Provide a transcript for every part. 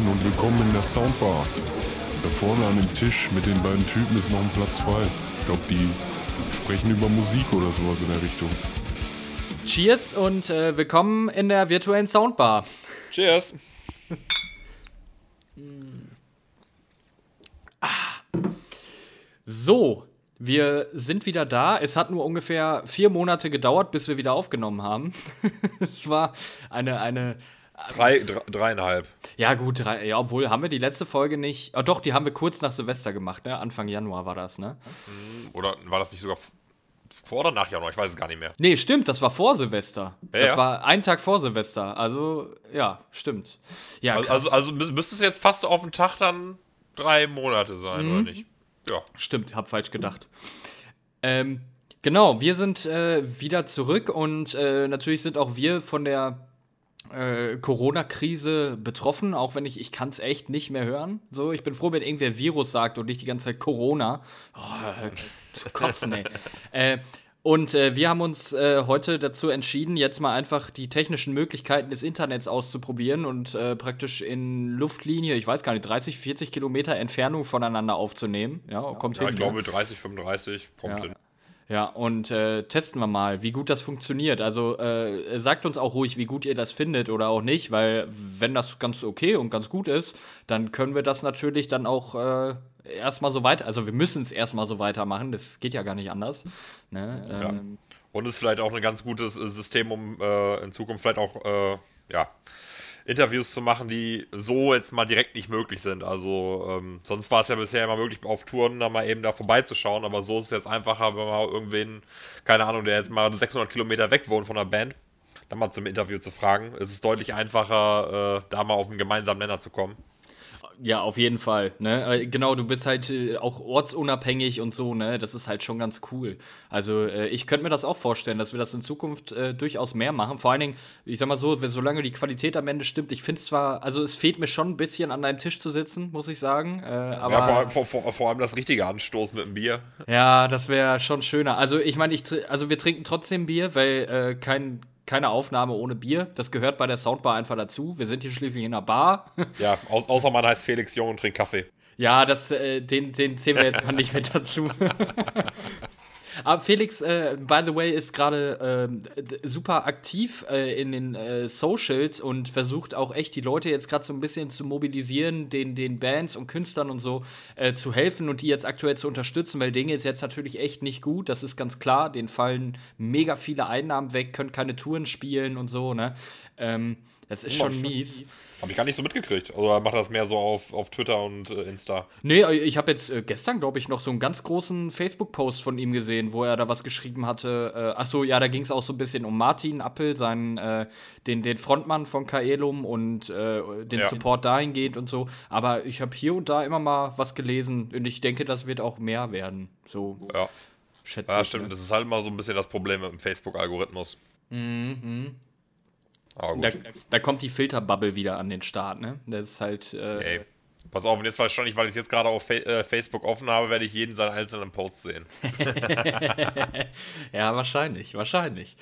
Moin und willkommen in der Soundbar. Da vorne an dem Tisch mit den beiden Typen ist noch ein Platz frei. Ich glaube, die sprechen über Musik oder sowas in der Richtung. Cheers und äh, willkommen in der virtuellen Soundbar. Cheers. So, wir sind wieder da. Es hat nur ungefähr vier Monate gedauert, bis wir wieder aufgenommen haben. es war eine, eine. Drei, drei, dreieinhalb. Ja, gut, drei, ja, obwohl haben wir die letzte Folge nicht. Oh, doch, die haben wir kurz nach Silvester gemacht, ne? Anfang Januar war das, ne? Oder war das nicht sogar vor oder nach Januar? Ich weiß es gar nicht mehr. Nee, stimmt, das war vor Silvester. Ja, das ja. war ein Tag vor Silvester. Also, ja, stimmt. Ja, Also, also, also mü- müsste es jetzt fast auf den Tag dann drei Monate sein, Mhm. oder nicht? Ja. Stimmt, hab falsch gedacht. Ähm, genau, wir sind äh, wieder zurück und äh, natürlich sind auch wir von der äh, Corona-Krise betroffen, auch wenn ich, ich kann es echt nicht mehr hören. So, ich bin froh, wenn irgendwer Virus sagt und nicht die ganze Zeit Corona. Oh, äh, zu kotzen, ey. äh, und äh, wir haben uns äh, heute dazu entschieden, jetzt mal einfach die technischen Möglichkeiten des Internets auszuprobieren und äh, praktisch in Luftlinie, ich weiß gar nicht, 30, 40 Kilometer Entfernung voneinander aufzunehmen. Ja, kommt Ja, hin. ich ne? glaube 30, 35 kommt Ja. hin. Ja, und äh, testen wir mal, wie gut das funktioniert. Also äh, sagt uns auch ruhig, wie gut ihr das findet oder auch nicht, weil wenn das ganz okay und ganz gut ist, dann können wir das natürlich dann auch äh, erstmal so weiter, also wir müssen es erstmal so weitermachen, das geht ja gar nicht anders. Ne? Ähm, Und ist vielleicht auch ein ganz gutes äh, System, um äh, in Zukunft vielleicht auch äh, ja, Interviews zu machen, die so jetzt mal direkt nicht möglich sind. Also ähm, sonst war es ja bisher immer möglich, auf Touren da mal eben da vorbeizuschauen, aber so ist es jetzt einfacher, wenn man irgendwen, keine Ahnung, der jetzt mal 600 Kilometer weg wohnt von der Band, dann mal zum Interview zu fragen. Es ist deutlich einfacher, äh, da mal auf einen gemeinsamen Nenner zu kommen. Ja, auf jeden Fall. Ne? Äh, Genau, du bist halt äh, auch ortsunabhängig und so, ne? Das ist halt schon ganz cool. Also äh, ich könnte mir das auch vorstellen, dass wir das in Zukunft äh, durchaus mehr machen. Vor allen Dingen, ich sag mal so, solange die Qualität am Ende stimmt, ich finde zwar, also es fehlt mir schon ein bisschen an deinem Tisch zu sitzen, muss ich sagen. Äh, aber ja, vor, vor, vor, allem das richtige Anstoß mit dem Bier. ja, das wäre schon schöner. Also ich meine, ich, also wir trinken trotzdem Bier, weil äh, kein, keine Aufnahme ohne Bier. Das gehört bei der Soundbar einfach dazu. Wir sind hier schließlich in einer Bar. Ja, aus, außer man heißt Felix Jung und trinkt Kaffee. Ja, das, äh, den, den zählen wir jetzt mal nicht mit dazu. Aber Felix, äh, by the way, ist gerade d- super aktiv äh, in den äh, Socials und versucht auch echt die Leute jetzt gerade so ein bisschen zu mobilisieren, den, den Bands und Künstlern und so äh, zu helfen und die jetzt aktuell zu unterstützen, weil denen geht's jetzt natürlich echt nicht gut. Das ist ganz klar. Denen fallen mega viele Einnahmen weg, können keine Touren spielen und so, ne? Ähm, das ist schon mies. Habe ich gar nicht so mitgekriegt. Oder macht er das mehr so auf, auf Twitter und äh, Insta? Nee, ich habe jetzt äh, gestern, glaube ich, noch so einen ganz großen Facebook-Post von ihm gesehen, wo er da was geschrieben hatte. Äh, ach so, ja, da ging es auch so ein bisschen um Martin Appel, seinen, äh, den, den Frontmann von Kaelum und äh, den Ja. Support dahingehend und so. Aber ich habe hier und da immer mal was gelesen und ich denke, das wird auch mehr werden. So Ja. schätze Ja, ich. stimmt. ne? Das ist halt immer so ein bisschen das Problem mit dem Facebook-Algorithmus. Aber gut. Da, da kommt die Filterbubble wieder an den Start, ne? Das ist halt. Äh, Ey. Pass auf, und jetzt wahrscheinlich, weil ich es jetzt gerade auf Fa äh, Facebook offen habe, werde ich jeden seinen einzelnen Post sehen. Ja, wahrscheinlich, wahrscheinlich.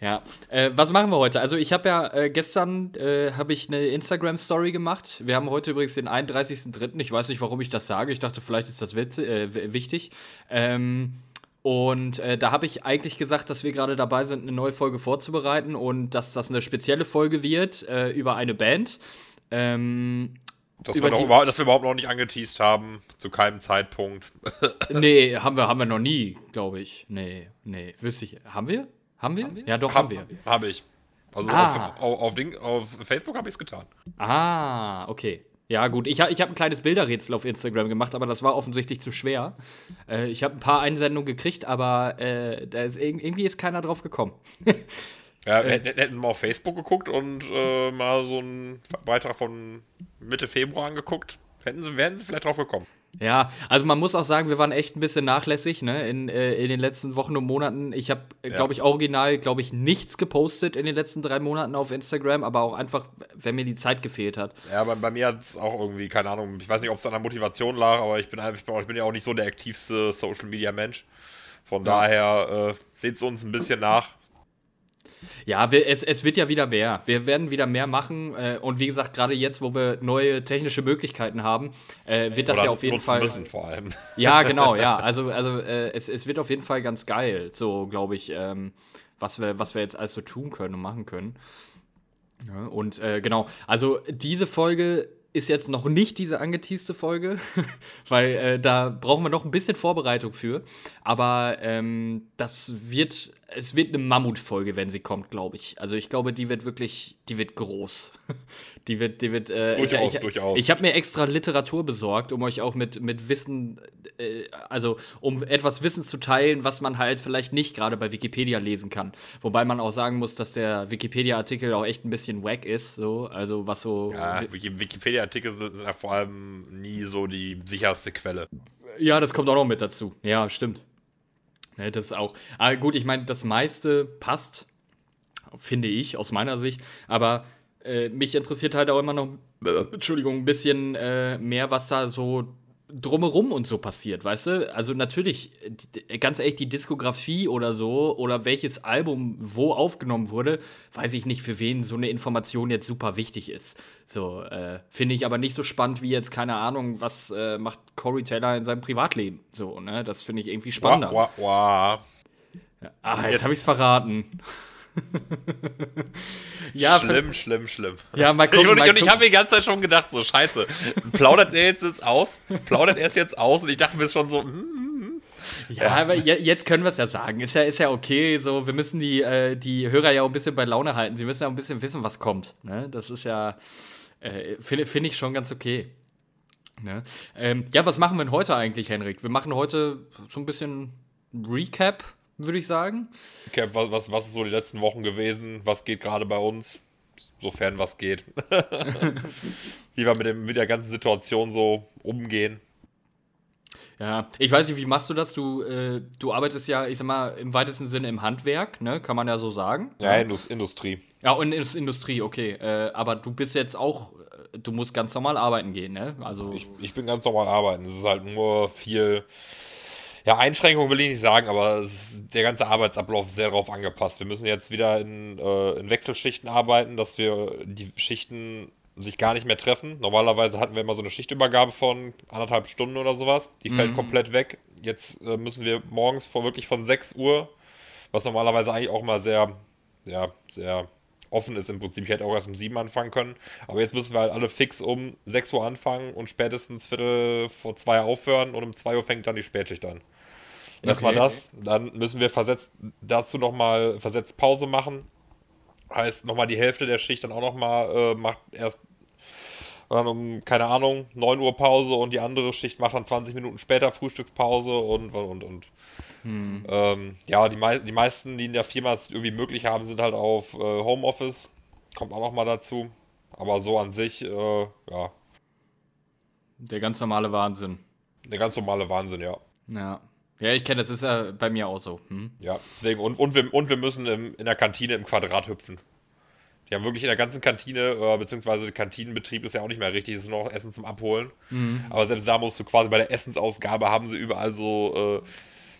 Ja, äh, was machen wir heute? Also ich habe ja äh, gestern äh, habe ich eine Instagram Story gemacht. Wir haben heute übrigens den 31.03. Ich weiß nicht, warum ich das sage. Ich dachte, vielleicht ist das witz, äh, w- wichtig. Ähm, und äh, da habe ich eigentlich gesagt, dass wir gerade dabei sind, eine neue Folge vorzubereiten und dass das eine spezielle Folge wird äh, über eine Band. Ähm, Dass wir, noch dass wir überhaupt noch nicht angeteased haben, zu keinem Zeitpunkt. nee, haben wir, haben wir noch nie, glaube ich. Nee, nee, wüsste ich. Haben wir? Haben wir? Ja, doch, haben wir. Habe ich. Also Ah. auf, auf, auf, Ding, auf Facebook habe ich es getan. Ah, okay. Ja, gut. Ich, ich habe ein kleines Bilderrätsel auf Instagram gemacht, aber das war offensichtlich zu schwer. Äh, ich habe ein paar Einsendungen gekriegt, aber äh, da ist, irg- irgendwie ist keiner drauf gekommen. Ja, hätten, hätten sie mal auf Facebook geguckt und äh, mal so einen Beitrag von Mitte Februar angeguckt, hätten sie, wären sie vielleicht drauf gekommen. Ja, also man muss auch sagen, wir waren echt ein bisschen nachlässig ne, in, äh, in den letzten Wochen und Monaten. Ich habe, glaube ich, original, glaube ich, nichts gepostet in den letzten drei Monaten auf Instagram, aber auch einfach, wenn mir die Zeit gefehlt hat. Ja, bei, bei mir hat es auch irgendwie, keine Ahnung, ich weiß nicht, ob es an der Motivation lag, aber ich bin einfach, ich bin, ich bin ja auch nicht so der aktivste Social Media Mensch. Von daher äh, seht es uns ein bisschen nach. Ja, wir, es, es wird ja wieder mehr. Wir werden wieder mehr machen. Äh, und wie gesagt, gerade jetzt, wo wir neue technische Möglichkeiten haben, äh, wird das Oder ja auf jeden Fall. müssen vor allem. Ja, genau, ja. Also, also äh, es, es wird auf jeden Fall ganz geil, so glaube ich, ähm, was, wir, was wir jetzt alles so tun können und machen können. Ja, und äh, genau, also diese Folge ist jetzt noch nicht diese angeteaste Folge, weil äh, da brauchen wir noch ein bisschen Vorbereitung für. Aber ähm, das wird, es wird eine Mammutfolge, wenn sie kommt, glaube ich. Also ich glaube, die wird wirklich, die wird groß. Die wird, die wird. Äh, durchaus, ich, ich, durchaus. Ich habe mir extra Literatur besorgt, um euch auch mit, mit Wissen, äh, also um etwas Wissen zu teilen, was man halt vielleicht nicht gerade bei Wikipedia lesen kann. Wobei man auch sagen muss, dass der Wikipedia-Artikel auch echt ein bisschen wack ist, so, also was so. Ja, Wikipedia-Artikel sind ja vor allem nie so die sicherste Quelle. Ja, das kommt auch noch mit dazu. Ja, stimmt. Ne, das ist auch. Aber gut, ich meine, das meiste passt, finde ich, aus meiner Sicht. Aber äh, mich interessiert halt auch immer noch, äh, Entschuldigung, ein bisschen äh, mehr, was da so drumherum und so passiert, weißt du? Also natürlich, ganz ehrlich, die Diskografie oder so oder welches Album wo aufgenommen wurde, weiß ich nicht, für wen so eine Information jetzt super wichtig ist. So, äh, finde ich aber nicht so spannend wie jetzt, keine Ahnung, was äh, macht Corey Taylor in seinem Privatleben. So, ne? Das finde ich irgendwie spannender. Wah, wah, wah. Ja, ah, jetzt, jetzt habe ich es verraten. ja, schlimm, schlimm, schlimm. Ja, mal gucken, und, mal ich habe die ganze Zeit schon gedacht, so scheiße, plaudert er jetzt, jetzt aus? Plaudert er es jetzt aus? Und ich dachte mir schon so, mm, mm. Ja, aber jetzt können wir es ja sagen. Ist ja, ist ja okay. So, wir müssen die, äh, die Hörer ja auch ein bisschen bei Laune halten. Sie müssen ja auch ein bisschen wissen, was kommt. Ne? Das ist ja, äh, finde find ich schon ganz okay. Ne? Ähm, ja, was machen wir denn heute eigentlich, Henrik? Wir machen heute so ein bisschen Recap würde ich sagen. Okay, was, was, was ist so die letzten Wochen gewesen? Was geht gerade bei uns? Sofern was geht. wie wir mit, dem, mit der ganzen Situation so umgehen. Ja, ich weiß nicht, wie machst du das? Du, äh, du arbeitest ja, ich sag mal, im weitesten Sinne im Handwerk, ne? Kann man ja so sagen. Ja, Industrie. Ja, und Industrie, okay. Äh, aber du bist jetzt auch, äh, du musst ganz normal arbeiten gehen, ne? Also ich, ich bin ganz normal arbeiten. Es ist halt nur viel ja, Einschränkungen will ich nicht sagen, aber der ganze Arbeitsablauf ist sehr darauf angepasst. Wir müssen jetzt wieder in, äh, in Wechselschichten arbeiten, dass wir die Schichten sich gar nicht mehr treffen. Normalerweise hatten wir immer so eine Schichtübergabe von anderthalb Stunden oder sowas. Die mhm. fällt komplett weg. Jetzt äh, müssen wir morgens vor wirklich von 6 Uhr, was normalerweise eigentlich auch mal sehr, ja, sehr offen ist im Prinzip. Ich hätte auch erst um 7 anfangen können. Aber jetzt müssen wir halt alle fix um 6 Uhr anfangen und spätestens Viertel vor 2 aufhören und um 2 Uhr fängt dann die Spätschicht an. Erstmal okay. das. Dann müssen wir versetzt, dazu nochmal versetzt Pause machen. Heißt, nochmal die Hälfte der Schicht dann auch nochmal äh, macht erst dann um, keine Ahnung, 9 Uhr Pause und die andere Schicht macht dann 20 Minuten später Frühstückspause und und und. Hm. Ähm, ja, die, mei die meisten, die in der Firma es irgendwie möglich haben, sind halt auf äh, Homeoffice. Kommt auch nochmal dazu. Aber so an sich, äh, ja. Der ganz normale Wahnsinn. Der ganz normale Wahnsinn, ja. Ja. Ja, ich kenne das, ist ja bei mir auch so. Hm? Ja, deswegen, und, und, wir, und wir müssen im, in der Kantine im Quadrat hüpfen. Die haben wirklich in der ganzen Kantine, äh, beziehungsweise der Kantinenbetrieb ist ja auch nicht mehr richtig, es ist nur noch Essen zum Abholen. Mhm. Aber selbst da musst du quasi bei der Essensausgabe haben sie überall so äh,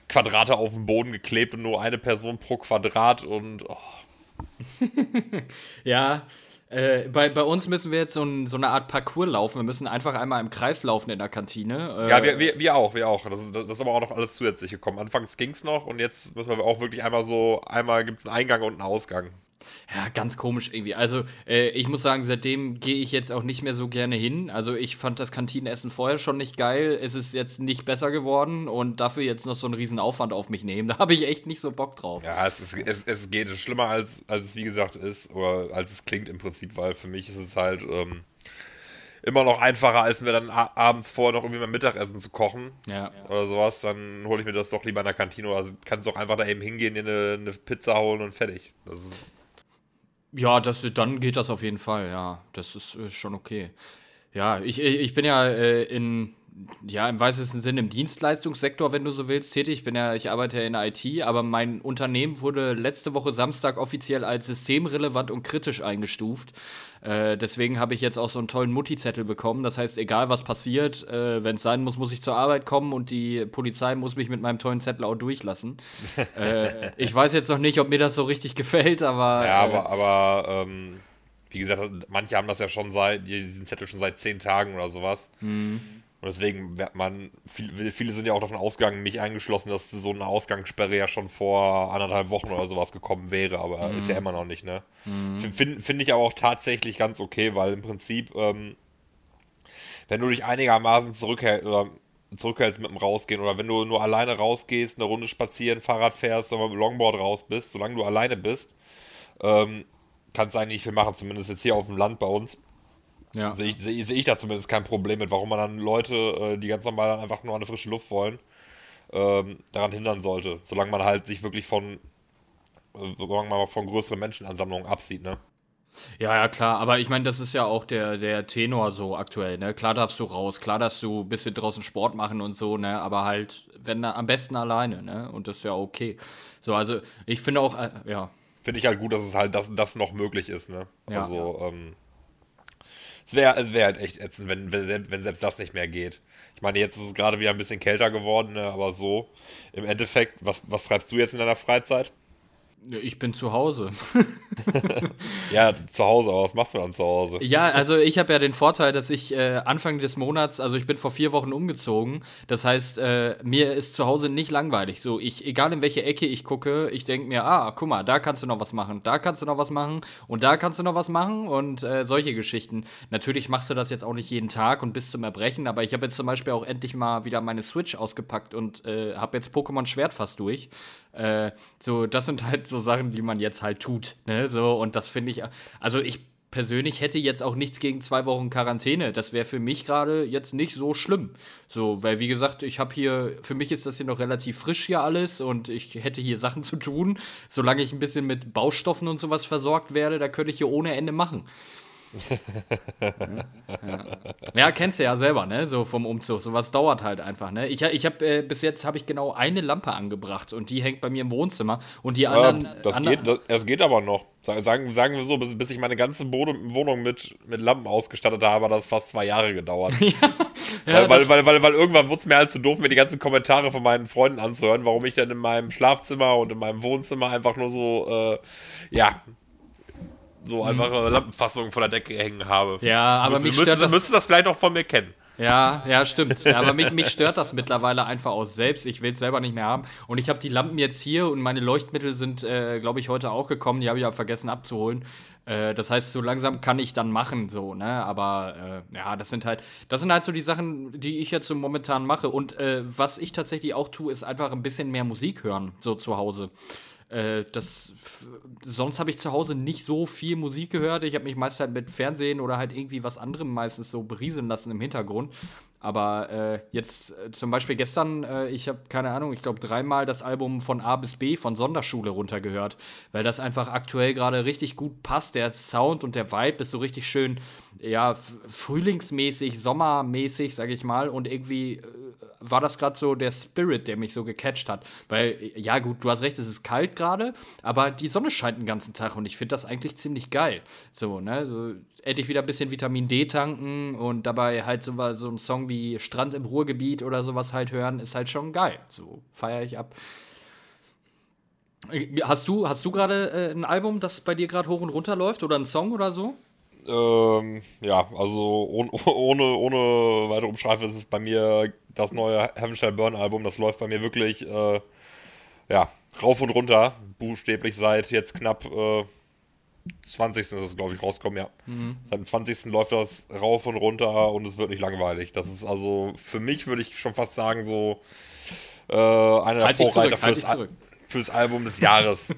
Quadrate auf dem Boden geklebt und nur eine Person pro Quadrat und. Oh. ja, äh, bei, bei uns müssen wir jetzt so, ein, so, eine Art Parcours laufen. Wir müssen einfach einmal im Kreis laufen in der Kantine. Äh, ja, wir, wir, wir, auch, wir auch. Das ist, das ist aber auch noch alles zusätzlich gekommen. Anfangs ging es noch und jetzt müssen wir auch wirklich einmal so, einmal gibt es einen Eingang und einen Ausgang. Ja, ganz komisch irgendwie. Also, äh, ich muss sagen, seitdem gehe ich jetzt auch nicht mehr so gerne hin. Also, ich fand das Kantinenessen vorher schon nicht geil. Es ist jetzt nicht besser geworden und dafür jetzt noch so einen riesen Aufwand auf mich nehmen. Da habe ich echt nicht so Bock drauf. Ja, es, ist, es, es geht schlimmer, als, als es wie gesagt ist oder als es klingt im Prinzip, weil für mich ist es halt. Ähm, immer noch einfacher, als mir dann abends vorher noch irgendwie mein Mittagessen zu kochen ja. oder sowas. Dann hole ich mir das doch lieber in der Kantine oder kannst auch einfach da eben hingehen, dir eine, eine Pizza holen und fertig. Das ist ja, das, dann geht das auf jeden Fall, ja. Das ist äh, schon okay. Ja, ich, ich bin ja äh, in, ja, im weitesten Sinne im Dienstleistungssektor, wenn du so willst, tätig. Ich bin ja, ich arbeite ja in der IT, aber mein Unternehmen wurde letzte Woche Samstag offiziell als systemrelevant und kritisch eingestuft. Äh, deswegen habe ich jetzt auch so einen tollen Mutti-Zettel bekommen. Das heißt, egal was passiert, äh, wenn es sein muss, muss ich zur Arbeit kommen und die Polizei muss mich mit meinem tollen Zettel auch durchlassen. äh, ich weiß jetzt noch nicht, ob mir das so richtig gefällt, aber. Ja, äh, aber, aber ähm, wie gesagt, manche haben das ja schon seit, diesen Zettel schon seit zehn Tagen oder sowas. Mhm. Und deswegen wird man, viele, viele sind ja auch davon ausgegangen, mich eingeschlossen, dass so eine Ausgangssperre ja schon vor anderthalb Wochen oder sowas gekommen wäre, aber mhm. ist ja immer noch nicht, ne? Mhm. Finde find ich aber auch tatsächlich ganz okay, weil im Prinzip, ähm, wenn du dich einigermaßen zurückhältst oder zurückhältst mit dem Rausgehen oder wenn du nur alleine rausgehst, eine Runde spazieren, Fahrrad fährst oder mit dem Longboard raus bist, solange du alleine bist, ähm, kannst du eigentlich nicht viel machen, zumindest jetzt hier auf dem Land bei uns. Ja. Sehe ich, seh, seh ich da zumindest kein Problem mit, warum man dann Leute, äh, die ganz normal einfach nur an der frische Luft wollen, ähm, daran hindern sollte. Solange man halt sich wirklich von, äh, solange man von größeren Menschenansammlungen absieht, ne? Ja, ja, klar, aber ich meine, das ist ja auch der, der Tenor so aktuell, ne? Klar darfst du raus, klar darfst du ein bisschen draußen Sport machen und so, ne? Aber halt, wenn am besten alleine, ne? Und das ist ja okay. So, also ich finde auch, äh, ja. Finde ich halt gut, dass es halt das, das noch möglich ist, ne? Ja, also, ja. ähm, es wäre es wär halt echt ätzend, wenn, wenn, wenn selbst das nicht mehr geht. Ich meine, jetzt ist es gerade wieder ein bisschen kälter geworden, ne, aber so. Im Endeffekt, was, was treibst du jetzt in deiner Freizeit? Ich bin zu Hause. ja, zu Hause, aber was machst du dann zu Hause? Ja, also ich habe ja den Vorteil, dass ich äh, Anfang des Monats, also ich bin vor vier Wochen umgezogen. Das heißt, äh, mir ist zu Hause nicht langweilig. So, ich, egal in welche Ecke ich gucke, ich denke mir, ah, guck mal, da kannst du noch was machen, da kannst du noch was machen und da kannst du noch was machen und äh, solche Geschichten. Natürlich machst du das jetzt auch nicht jeden Tag und bis zum Erbrechen, aber ich habe jetzt zum Beispiel auch endlich mal wieder meine Switch ausgepackt und äh, habe jetzt Pokémon Schwert fast durch. Äh, so, das sind halt so Sachen, die man jetzt halt tut. Ne? So, und das finde ich, also ich persönlich hätte jetzt auch nichts gegen zwei Wochen Quarantäne. Das wäre für mich gerade jetzt nicht so schlimm. So, weil wie gesagt, ich habe hier, für mich ist das hier noch relativ frisch hier alles und ich hätte hier Sachen zu tun. Solange ich ein bisschen mit Baustoffen und sowas versorgt werde, da könnte ich hier ohne Ende machen ja. ja. kennst du ja selber, ne? So vom Umzug. Sowas dauert halt einfach, ne? Ich, ich habe äh, bis jetzt habe ich genau eine Lampe angebracht und die hängt bei mir im Wohnzimmer und die anderen. Ja, das andre geht, das, es geht aber noch. Sagen, sagen wir so, bis, bis ich meine ganze Wohnung mit, mit Lampen ausgestattet habe, hat das fast zwei Jahre gedauert. ja. Ja, weil, weil, weil, weil, irgendwann wurde es mir halt zu doof, mir die ganzen Kommentare von meinen Freunden anzuhören, warum ich dann in meinem Schlafzimmer und in meinem Wohnzimmer einfach nur so, äh, ja, so mhm. einfache Lampenfassungen von der Decke hängen habe. Ja, aber mich stört das, müsstest das vielleicht auch von mir kennen. Ja, ja, stimmt. Ja, aber mich, mich stört das mittlerweile einfach aus selbst. Ich will es selber nicht mehr haben. Und ich habe die Lampen jetzt hier und meine Leuchtmittel sind, äh, glaube ich, heute auch gekommen. Die habe ich ja vergessen abzuholen. Äh, das heißt, so langsam kann ich dann machen, so, ne? Aber äh, ja, das sind halt, das sind halt so die Sachen, die ich jetzt so momentan mache. Und äh, was ich tatsächlich auch tue, ist einfach ein bisschen mehr Musik hören, so zu Hause. Äh, das, sonst habe ich zu Hause nicht so viel Musik gehört. Ich habe mich meist halt mit Fernsehen oder halt irgendwie was anderem meistens so berieseln lassen im Hintergrund. Aber äh, jetzt äh, zum Beispiel gestern, äh, ich habe keine Ahnung, ich glaube dreimal das Album von A bis B von Sonderschule runtergehört, weil das einfach aktuell gerade richtig gut passt. Der Sound und der Vibe ist so richtig schön, ja, frühlingsmäßig, sommermäßig, sage ich mal. Und irgendwie äh, war das gerade so der Spirit, der mich so gecatcht hat. Weil, ja, gut, du hast recht, es ist kalt gerade, aber die Sonne scheint den ganzen Tag und ich finde das eigentlich ziemlich geil. So, ne? So, endlich wieder ein bisschen Vitamin D tanken und dabei halt so, so ein Song wie Strand im Ruhrgebiet oder sowas halt hören, ist halt schon geil. So feiere ich ab. Hast du, hast du gerade äh, ein Album, das bei dir gerade hoch und runter läuft oder ein Song oder so? Ähm, ja, also ohne, ohne, ohne weitere Umschreibe ist es bei mir das neue Heaven Shall Burn Album. Das läuft bei mir wirklich, äh, ja, rauf und runter. Buchstäblich seit jetzt knapp äh, 20. ist es, glaube ich, rauskommen, ja. Mhm. Seit dem 20. läuft das rauf und runter und es wird nicht langweilig. Das ist also, für mich würde ich schon fast sagen, so äh, einer halt der Vorreiter fürs, halt fürs Album des Jahres.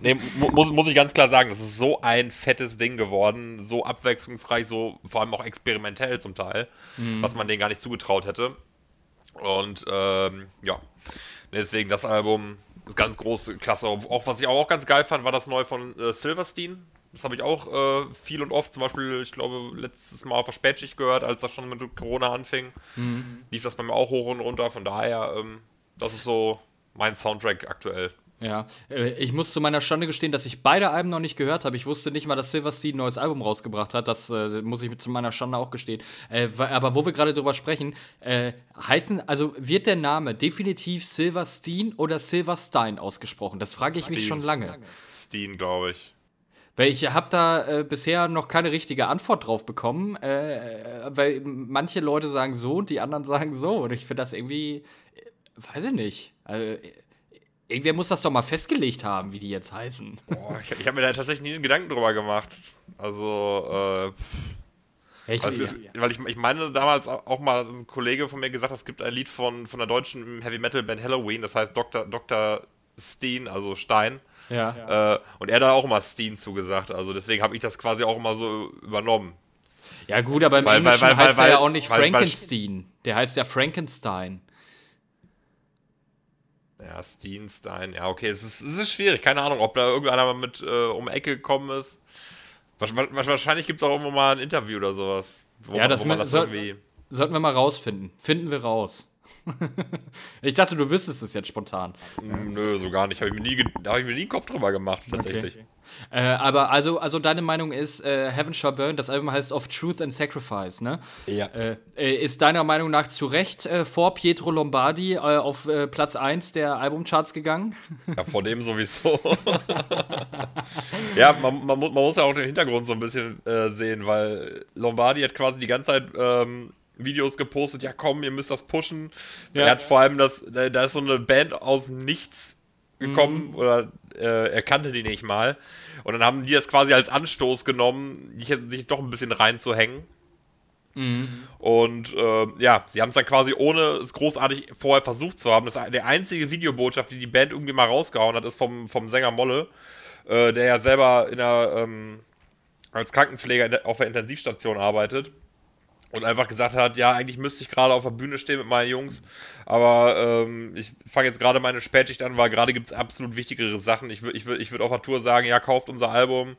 nee, muss, muss ich ganz klar sagen, das ist so ein fettes Ding geworden, so abwechslungsreich, so vor allem auch experimentell zum Teil, mhm. was man denen gar nicht zugetraut hätte. Und ähm, ja, deswegen das Album ist ganz groß, klasse. Auch was ich auch ganz geil fand, war das neue von äh, Silverstein. Das habe ich auch äh, viel und oft, zum Beispiel, ich glaube, letztes Mal auf der Spätschicht gehört, als das schon mit Corona anfing. Mhm. Lief das bei mir auch hoch und runter. Von daher, ähm, das ist so mein Soundtrack aktuell. Ja, äh, ich muss zu meiner Schande gestehen, dass ich beide Alben noch nicht gehört habe. Ich wusste nicht mal, dass Silverstein ein neues Album rausgebracht hat. Das äh, muss ich zu meiner Schande auch gestehen. Äh, aber wo wir gerade drüber sprechen, äh, heißen, also wird der Name definitiv Silverstein oder Silverstein ausgesprochen? Das frage ich Steen. mich schon lange. Steen, glaube ich. Weil ich habe da äh, bisher noch keine richtige Antwort drauf bekommen, äh, weil manche Leute sagen so und die anderen sagen so. Und ich finde das irgendwie, weiß ich nicht. Also, Irgendwer muss das doch mal festgelegt haben, wie die jetzt heißen. Boah, ich, ich habe mir da tatsächlich nie einen Gedanken drüber gemacht. Also, äh. Ich, ist, weil ich, ich meine damals auch mal ein Kollege von mir gesagt, es gibt ein Lied von, von der deutschen Heavy Metal Band Halloween, das heißt Dr. Dr. Steen, also Stein. Ja. Äh, und er hat da auch immer Steen zugesagt. Also deswegen habe ich das quasi auch immer so übernommen. Ja, gut, aber im weil, Englischen weil, weil, heißt er ja auch nicht Frankenstein. Der heißt ja Frankenstein. Ja, Steenstein. Ja, okay, es ist, es ist schwierig. Keine Ahnung, ob da irgendeiner mal mit äh, um Ecke gekommen ist. Wahrscheinlich gibt es auch irgendwo mal ein Interview oder sowas. Wo, ja, das, wo man das soll, irgendwie. Sollten wir mal rausfinden. Finden wir raus. ich dachte, du wüsstest es jetzt spontan. Nö, so gar nicht. Habe ich, mir nie, hab ich mir nie einen Kopf drüber gemacht, tatsächlich. Okay. Äh, aber also, also deine Meinung ist, äh, Heaven Shall Burn, das Album heißt Of Truth and Sacrifice, ne? Ja. Äh, äh ist deiner Meinung nach zu Recht äh, vor Pietro Lombardi äh, auf Platz 1 der Albumcharts gegangen? Ja, vor dem sowieso. ja, man, man, muss, man, muss ja auch den Hintergrund so ein bisschen sehen, weil Lombardi hat quasi die ganze Zeit ähm, Videos gepostet, ja komm, ihr müsst das pushen. Ja. Er hat vor allem das, da ist so eine Band aus Nichts gekommen mhm. oder äh, er kannte die nicht mal. Und dann haben die das quasi als Anstoß genommen, sich doch ein bisschen reinzuhängen. Mhm. Und äh, ja, sie haben es dann quasi ohne es großartig vorher versucht zu haben. Das, der einzige Videobotschaft, die die Band irgendwie mal rausgehauen hat, ist vom, vom Sänger Molle, äh, der ja selber in der, ähm, als Krankenpfleger auf der Intensivstation arbeitet und einfach gesagt hat, ja, eigentlich müsste ich gerade auf der Bühne stehen mit meinen Jungs, aber ähm, ich fange jetzt gerade meine Spätschicht an, weil gerade gibt es absolut wichtigere Sachen. Ich würde ich würd, ich würd auf der Tour sagen, ja, kauft unser Album,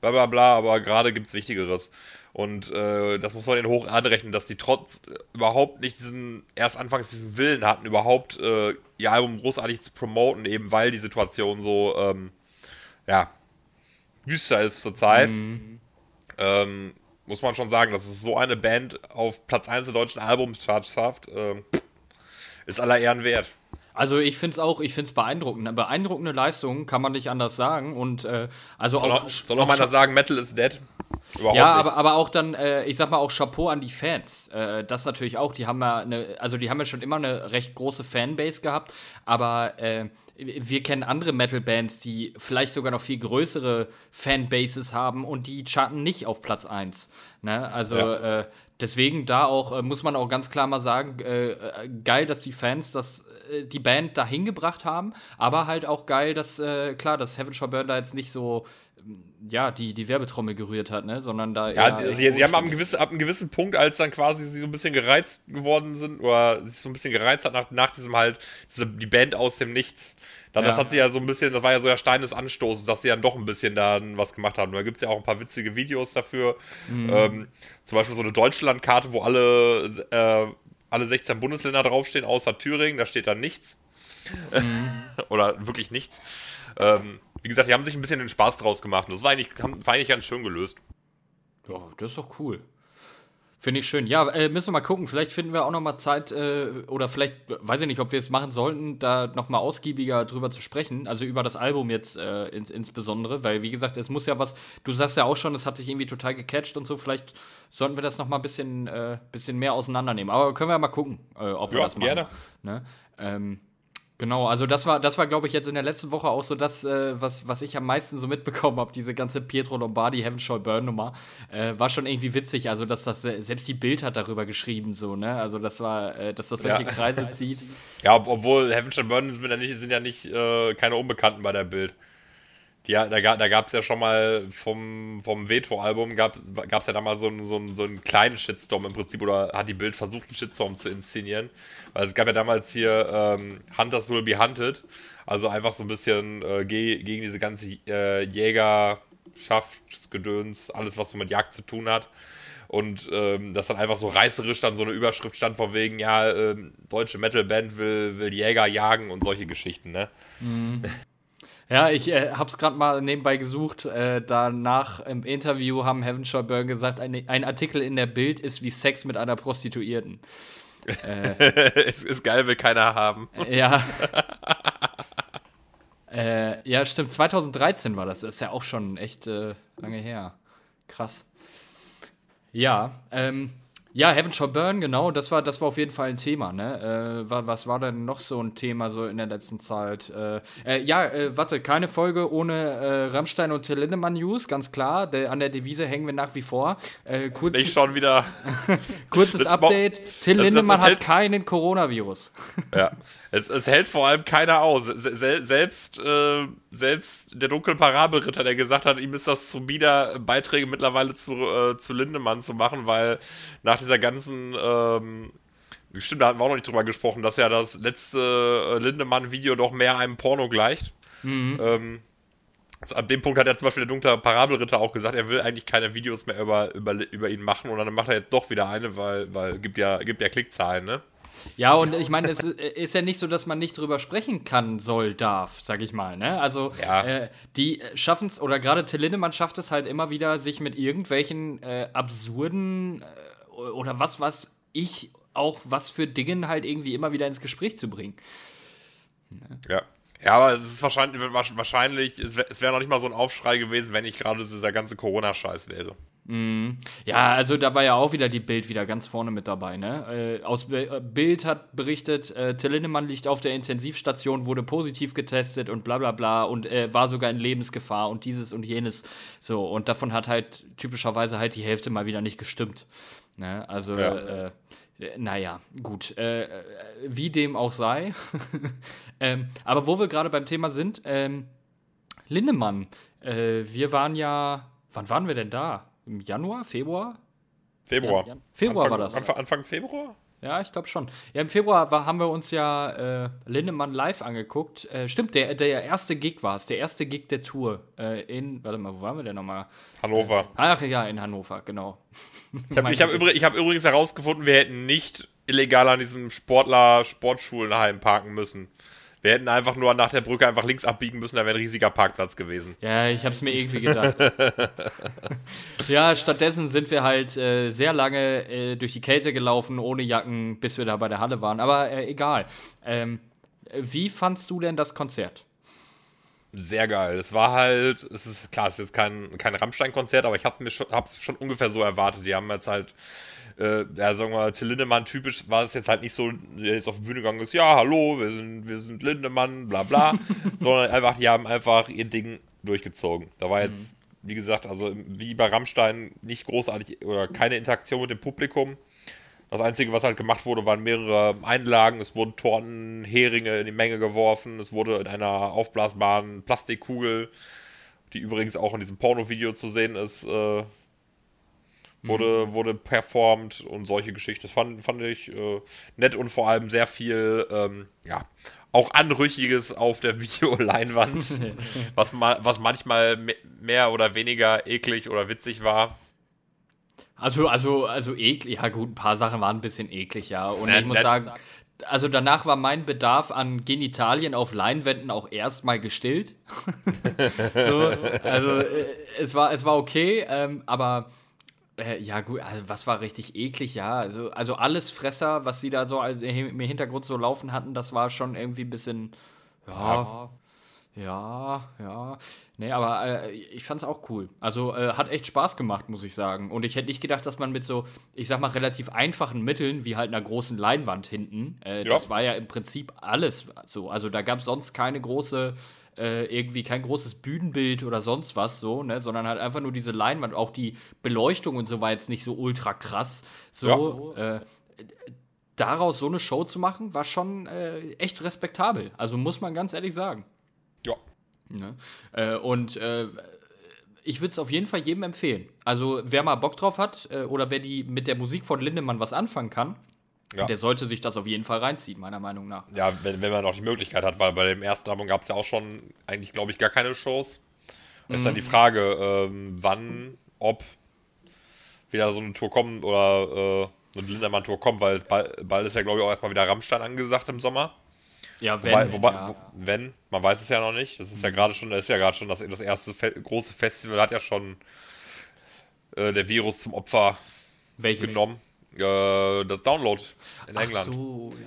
bla bla bla, aber gerade gibt es Wichtigeres. Und äh, das muss man den hoch anrechnen, dass die trotz äh, überhaupt nicht diesen, erst anfangs diesen Willen hatten, überhaupt äh, ihr Album großartig zu promoten, eben weil die Situation so, ähm, ja, düster ist zurzeit. Mhm. Ähm, muss man schon sagen, dass es so eine Band auf Platz 1 der deutschen Albumcharts schafft, äh, ist aller Ehren wert. Also ich finde es auch, ich finde es beeindruckend. Beeindruckende Leistung, kann man nicht anders sagen. Und äh, also soll auch. Noch, soll noch einer sagen, Metal is dead? Überhaupt ja, aber, aber auch dann, äh, ich sag mal auch Chapeau an die Fans. Äh, das natürlich auch, die haben ja eine, also die haben ja schon immer eine recht große Fanbase gehabt, aber äh, wir kennen andere Metal-Bands, die vielleicht sogar noch viel größere Fanbases haben und die charten nicht auf Platz 1. Ne? Also ja. äh, deswegen da auch, äh, muss man auch ganz klar mal sagen, äh, äh geil, dass die Fans das, die Band dahin gebracht haben, aber halt auch geil, dass, äh, klar, dass Heaven Shall Burn da jetzt nicht so ja, die, die Werbetrommel gerührt hat, ne? Sondern da. Ja, sie, sie haben ab einem, gewissen, ab einem gewissen Punkt, als dann quasi sie so ein bisschen gereizt geworden sind, oder sich so ein bisschen gereizt hat nach, nach diesem halt, diese, die Band aus dem Nichts, dann, ja. Das hat sie ja so ein bisschen, das war ja so der Stein des Anstoßes, dass sie dann doch ein bisschen da was gemacht haben. Da gibt es ja auch ein paar witzige Videos dafür. Mhm. Ähm, zum Beispiel so eine Deutschlandkarte, wo alle, äh, alle 16 Bundesländer draufstehen, außer Thüringen, da steht da nichts. Mhm. Oder wirklich nichts. Ähm, wie gesagt, die haben sich ein bisschen den Spaß draus gemacht. Und das war eigentlich, war eigentlich ganz schön gelöst. Ja, das ist doch cool. Finde ich schön. Ja, äh, müssen wir mal gucken. Vielleicht finden wir auch noch mal Zeit äh, oder vielleicht, weiß ich nicht, ob wir es machen sollten, da noch mal ausgiebiger drüber zu sprechen. Also über das Album jetzt äh, ins, insbesondere, weil wie gesagt, es muss ja was. Du sagst ja auch schon, es hat dich irgendwie total gecatcht und so. Vielleicht sollten wir das noch mal ein bisschen, äh, bisschen mehr auseinandernehmen. Aber können wir ja mal gucken, äh, ob wir ja, das machen. Gerne. Ne? Ähm, Genau, also das war, das war, glaube ich, jetzt in der letzten Woche auch so das, äh, was, was ich am meisten so mitbekommen habe, diese ganze Pietro Lombardi Heaven Shall Burn Nummer. Äh, war schon irgendwie witzig, also dass das, äh, selbst die Bild hat darüber geschrieben, so, ne? Also das war, äh, dass das solche ja. Kreise zieht. Ja, ob, obwohl Heaven Shall Burn sind ja nicht, sind ja nicht äh, keine Unbekannten bei der Bild. Die, da da gab es ja schon mal vom, vom Veto-Album, gab es ja da mal so einen, so, einen, so einen kleinen Shitstorm im Prinzip, oder hat die Bild versucht, einen Shitstorm zu inszenieren. Weil es gab ja damals hier ähm, Hunters Will Be Hunted, also einfach so ein bisschen äh, ge gegen diese ganze äh, Jägerschaftsgedöns, alles was so mit Jagd zu tun hat. Und ähm, dass dann einfach so reißerisch dann so eine Überschrift stand von wegen, ja, ähm, deutsche Metalband will, will Jäger jagen und solche Geschichten, ne? Mhm. Ja, ich äh, habe es gerade mal nebenbei gesucht. Äh, danach im Interview haben Heaven Shall Burn gesagt, ein, ein Artikel in der Bild ist wie Sex mit einer Prostituierten. es ist geil, will keiner haben. Ja. äh, ja, stimmt. 2013 war das. Das ist ja auch schon echt äh, lange her. Krass. Ja, ähm, ja, Heaven Shall Burn, genau, das war, das war auf jeden Fall ein Thema, ne? Äh, was war denn noch so ein Thema so in der letzten Zeit? Äh, äh, ja, äh, warte, keine Folge ohne äh, Rammstein und Till Lindemann News, ganz klar. Der, an der Devise hängen wir nach wie vor. Äh, kurzes, Nicht schon wieder. kurzes Update: Till Lindemann das, das hat keinen Coronavirus. ja, es, es hält vor allem keiner aus. Se selbst, selbst der dunkle Parabelritter, der gesagt hat, ihm ist das zu bieder, Beiträge mittlerweile zu, zu Lindemann zu machen, weil nach dieser ganzen, ähm, stimmt, da hatten wir auch noch nicht drüber gesprochen, dass ja das letzte äh, Lindemann-Video doch mehr einem Porno gleicht. Mhm. Ähm, an dem Punkt hat ja zum Beispiel der dunkle Parabelritter auch gesagt, er will eigentlich keine Videos mehr über, über, über ihn machen und dann macht er jetzt doch wieder eine, weil, weil gibt ja, gibt ja Klickzahlen, ne? Ja, und ich meine, es ist ja nicht so, dass man nicht drüber sprechen kann, soll, darf, sag ich mal. Ne? Also, ja. äh, die schaffen es, oder gerade Till Lindemann schafft es halt immer wieder, sich mit irgendwelchen äh, absurden äh, oder was, was ich auch, was für Dingen halt irgendwie immer wieder ins Gespräch zu bringen. Ne? Ja. Ja, aber es ist wahrscheinlich, wahrscheinlich es wäre wär noch nicht mal so ein Aufschrei gewesen, wenn nicht gerade dieser ganze Corona-Scheiß wäre. Mm. Ja, also da war ja auch wieder die Bild wieder ganz vorne mit dabei. Ne? Äh, aus äh, Bild hat berichtet, äh, Till Lindemann liegt auf der Intensivstation, wurde positiv getestet und bla bla bla und äh, war sogar in Lebensgefahr und dieses und jenes. So, und davon hat halt typischerweise halt die Hälfte mal wieder nicht gestimmt. Ne? Also, ja. äh, naja, gut. Äh, äh, wie dem auch sei. ähm, aber wo wir gerade beim Thema sind, ähm, Lindemann, äh, wir waren ja, wann waren wir denn da? Im Januar, Februar? Februar. Ja, Februar Anfang, war das. Anfang, Anfang Februar? Ja, ich glaube schon. Ja, im Februar war, haben wir uns ja äh, Lindemann live angeguckt. Äh, stimmt, der, der erste Gig war es, der erste Gig der Tour äh, in, warte mal, wo waren wir denn nochmal? Hannover. Ach ja, in Hannover, genau. Ich habe hab übrig, hab übrigens herausgefunden, wir hätten nicht illegal an diesem Sportler-Sportschulenheim parken müssen. Wir hätten einfach nur nach der Brücke einfach links abbiegen müssen, da wäre ein riesiger Parkplatz gewesen. Ja, ich habe es mir irgendwie gedacht. ja, stattdessen sind wir halt äh, sehr lange äh, durch die Kälte gelaufen, ohne Jacken, bis wir da bei der Halle waren. Aber äh, egal. Ähm, wie fandst du denn das Konzert? Sehr geil. Es war halt, es ist klar, es ist jetzt kein, kein Rammstein-Konzert, aber ich habe es schon, schon ungefähr so erwartet. Die haben jetzt halt äh, ja, sagen wir mal, Till Lindemann typisch war es jetzt halt nicht so, der jetzt auf die Bühne gegangen ist, ja, hallo, wir sind, wir sind Lindemann, bla bla, sondern einfach, die haben einfach ihr Ding durchgezogen. Da war jetzt, mhm. wie gesagt, also wie bei Rammstein nicht großartig oder keine Interaktion mit dem Publikum. Das Einzige, was halt gemacht wurde, waren mehrere Einlagen. Es wurden Torten, Heringe in die Menge geworfen. Es wurde in einer aufblasbaren Plastikkugel, die übrigens auch in diesem Porno-Video zu sehen ist, äh, wurde, mhm. wurde performt und solche Geschichten. Das fand, fand ich äh, nett und vor allem sehr viel, ähm, ja, auch Anrüchiges auf der Videoleinwand, was, ma was manchmal mehr oder weniger eklig oder witzig war. Also, also, also eklig, ja gut, ein paar Sachen waren ein bisschen eklig, ja. Und ich muss sagen, also danach war mein Bedarf an Genitalien auf Leinwänden auch erstmal gestillt. so, also äh, es war, es war okay, ähm, aber äh, ja, gut, also was war richtig eklig, ja. Also, also alles Fresser, was sie da so im Hintergrund so laufen hatten, das war schon irgendwie ein bisschen. Ja. Ja, ja. Nee, aber äh, ich fand's auch cool. Also äh, hat echt Spaß gemacht, muss ich sagen. Und ich hätte nicht gedacht, dass man mit so, ich sag mal, relativ einfachen Mitteln, wie halt einer großen Leinwand hinten, äh, ja. das war ja im Prinzip alles so. Also da gab es sonst keine große äh, irgendwie kein großes Bühnenbild oder sonst was so, ne, sondern halt einfach nur diese Leinwand. Auch die Beleuchtung und so war jetzt nicht so ultra krass. So, ja. äh, daraus so eine Show zu machen, war schon äh, echt respektabel. Also muss man ganz ehrlich sagen. Ja. Ne? Äh, und äh, ich würde es auf jeden Fall jedem empfehlen. Also wer mal Bock drauf hat oder wer die mit der Musik von Lindemann was anfangen kann, ja. Der sollte sich das auf jeden Fall reinziehen, meiner Meinung nach. Ja, wenn, wenn man noch die Möglichkeit hat, weil bei dem ersten Album gab es ja auch schon eigentlich, glaube ich, gar keine Shows. Mhm. ist dann die Frage, ähm, wann, ob wieder so eine Tour kommt oder äh, so eine Lindermann-Tour kommt, weil bald, bald ist ja, glaube ich, auch erstmal wieder Rammstein angesagt im Sommer. Ja, wenn. Wobei, wobei, ja. wo- wenn, man weiß es ja noch nicht. Das ist ja gerade schon, das ist ja gerade schon das, das erste Fe große Festival hat ja schon äh, der Virus zum Opfer Welches? genommen. Äh, das Download in Ach England. so, ja.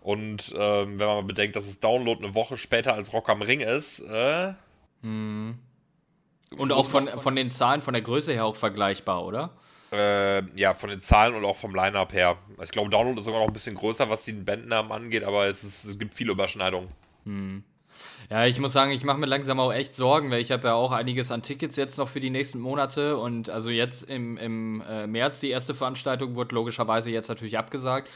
Und ähm, wenn man mal bedenkt, dass das Download eine Woche später als Rock am Ring ist, äh, Und auch von, von den Zahlen, von der Größe her auch vergleichbar, oder? äh, ja, von den Zahlen und auch vom Line-Up her. Ich glaube, Download ist sogar noch ein bisschen größer, was den Bandnamen angeht, aber es, ist, es gibt viele Überschneidungen. Ja, ich muss sagen, ich mache mir langsam auch echt Sorgen, weil ich habe ja auch einiges an Tickets jetzt noch für die nächsten Monate und also jetzt im, im äh, März die erste Veranstaltung wurde logischerweise jetzt natürlich abgesagt.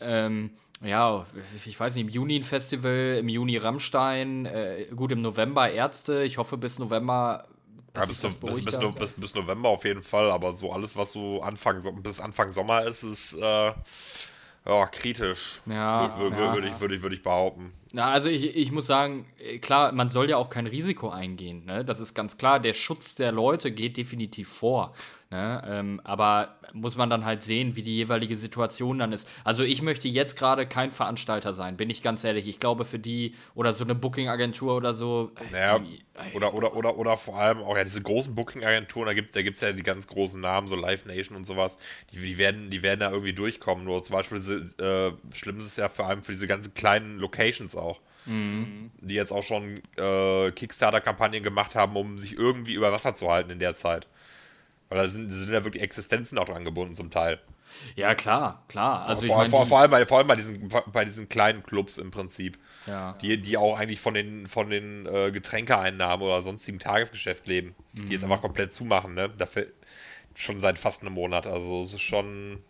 Ähm, ja, ich weiß nicht, im Juni ein Festival, im Juni Rammstein, äh, gut, im November Ärzte. Ich hoffe bis November. Ja, bis, bis, bis, beruhigt bis, November auf jeden Fall, aber so alles, was so Anfang, bis Anfang Sommer ist, ist äh, ja, kritisch. Ja, Wür- wür- ja. Würde ich, würde ich, würde ich behaupten. Na, also ich, ich muss sagen, äh, klar, man soll ja auch kein Risiko eingehen. Ne? Das ist ganz klar. Der Schutz der Leute geht definitiv vor. Ne? Ähm, aber muss man dann halt sehen, wie die jeweilige Situation dann ist. Also ich möchte jetzt gerade kein Veranstalter sein, bin ich ganz ehrlich. Ich glaube für die oder so eine Booking-Agentur oder so. äh, Naja, die, äh, oder, oder, oder, oder vor allem auch ja, diese großen Booking-Agenturen, da gibt es da gibt's ja die ganz großen Namen, so Live Nation und sowas, die, die, werden, die werden da irgendwie durchkommen. Nur zum Beispiel, äh, schlimm ist es ja vor allem für diese ganzen kleinen Locations auch. Die jetzt auch schon äh, Kickstarter-Kampagnen gemacht haben, um sich irgendwie über Wasser zu halten in der Zeit. Weil da sind, sind ja wirklich Existenzen auch dran gebunden zum Teil. ja, klar, klar. Also vor, mein, vor, vor, allem bei, vor allem bei diesen, bei diesen kleinen Clubs im Prinzip. Ja. Die, die auch eigentlich von den, von den äh, Getränkeeinnahmen oder sonstigen Tagesgeschäft leben. Die jetzt einfach komplett zumachen, ne? Dafür schon seit fast einem Monat. Also es ist schon.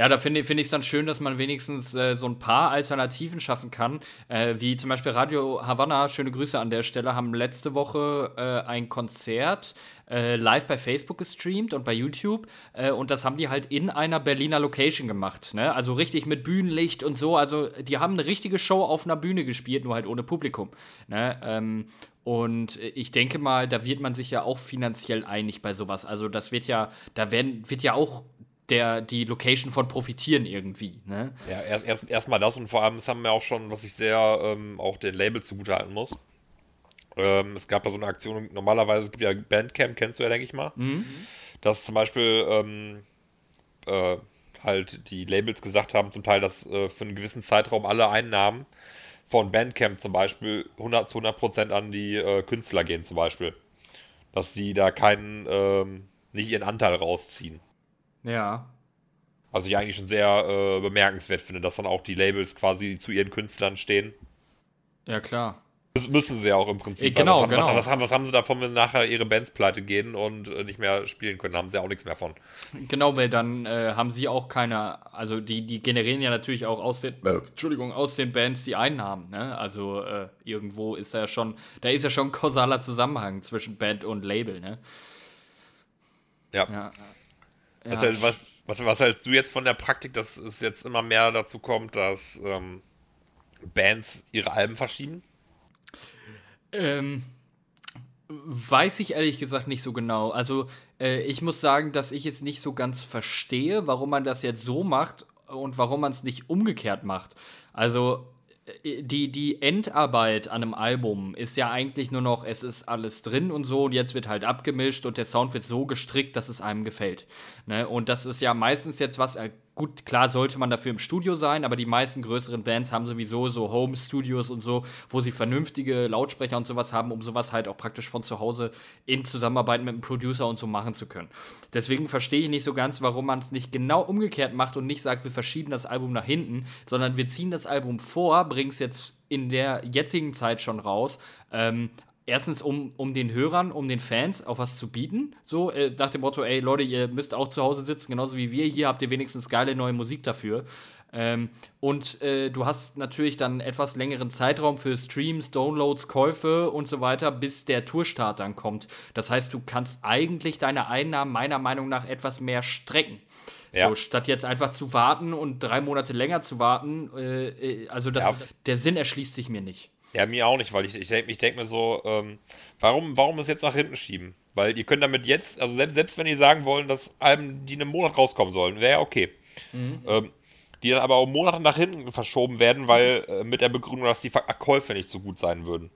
Ja, da finde find ich es dann schön, dass man wenigstens äh, so ein paar Alternativen schaffen kann. Äh, wie zum Beispiel Radio Havanna, schöne Grüße an der Stelle, haben letzte Woche äh, ein Konzert äh, live bei Facebook gestreamt und bei YouTube. Äh, und das haben die halt in einer Berliner Location gemacht. Ne? Also richtig mit Bühnenlicht und so. Also die haben eine richtige Show auf einer Bühne gespielt, nur halt ohne Publikum. Ne? Ähm, und ich denke mal, da wird man sich ja auch finanziell einig bei sowas. Also das wird ja, da werden, wird ja auch der, die Location von profitieren irgendwie. Ne? Ja, erst erst erstmal das und vor allem, das haben wir auch schon, was ich sehr ähm, auch den Label zugutehalten muss. Ähm, es gab da so eine Aktion, normalerweise es gibt ja Bandcamp, kennst du ja, denke ich mal. Dass zum Beispiel ähm, äh, halt die Labels gesagt haben, zum Teil, dass äh, für einen gewissen Zeitraum alle Einnahmen von Bandcamp zum Beispiel 100 zu 100 Prozent an die äh, Künstler gehen zum Beispiel. Dass sie da keinen, ähm, nicht ihren Anteil rausziehen. Ja. Also ich eigentlich schon sehr äh, bemerkenswert finde, dass dann auch die Labels quasi zu ihren Künstlern stehen. Ja, klar. Das müssen sie ja auch im Prinzip. Genau, was, haben, genau. Was, was, haben, was haben sie davon, wenn nachher ihre Bands pleite gehen und äh, nicht mehr spielen können? Da haben sie ja auch nichts mehr von. Genau, weil dann äh, haben sie auch keine, also die, die generieren ja natürlich auch aus den, äh, Entschuldigung, aus den Bands die Einnahmen, ne? Also äh, irgendwo ist da ja schon, da ist ja schon ein kausaler Zusammenhang zwischen Band und Label, ne? Ja. Ja. Was, hält- was, was, was hältst du jetzt von der Praktik, dass es jetzt immer mehr dazu kommt, dass ähm, Bands ihre Alben verschieben? Ähm, weiß ich ehrlich gesagt nicht so genau. Also, äh, ich muss sagen, dass ich es nicht so ganz verstehe, warum man das jetzt so macht und warum man es nicht umgekehrt macht. Also, die, die Endarbeit an einem Album ist ja eigentlich nur noch, es ist alles drin und so und jetzt wird halt abgemischt und der Sound wird so gestrickt, dass es einem gefällt. Ne? Und das ist ja meistens jetzt was, äh, gut, klar sollte man dafür im Studio sein, aber die meisten größeren Bands haben sowieso so Home-Studios und so, wo sie vernünftige Lautsprecher und sowas haben, um sowas halt auch praktisch von zu Hause in Zusammenarbeit mit einem Producer und so machen zu können. Deswegen verstehe ich nicht so ganz, warum man es nicht genau umgekehrt macht und nicht sagt, wir verschieben das Album nach hinten, sondern wir ziehen das Album vor, bringen es jetzt in der jetzigen Zeit schon raus. Ähm, Erstens, um, um den Hörern, um den Fans auch was zu bieten. So, äh, nach dem Motto, ey Leute, ihr müsst auch zu Hause sitzen, genauso wie wir. Hier habt ihr wenigstens geile neue Musik dafür. Ähm, und äh, du hast natürlich dann etwas längeren Zeitraum für Streams, Downloads, Käufe und so weiter, bis der Tourstart dann kommt. Das heißt, du kannst eigentlich deine Einnahmen meiner Meinung nach etwas mehr strecken. Ja. So, statt jetzt einfach zu warten und drei Monate länger zu warten, äh, äh, also das, Ja. der Sinn erschließt sich mir nicht. Ja, mir auch nicht, weil ich, ich denke ich denk mir so, ähm, warum, warum es jetzt nach hinten schieben? Weil ihr könnt damit jetzt, also selbst, selbst wenn ihr sagen wollen, dass Alben, die in einem Monat rauskommen sollen, wäre ja okay. Ähm, die dann aber um Monate nach hinten verschoben werden, weil äh, mit der Begründung, dass die Verkäufe nicht so gut sein würden.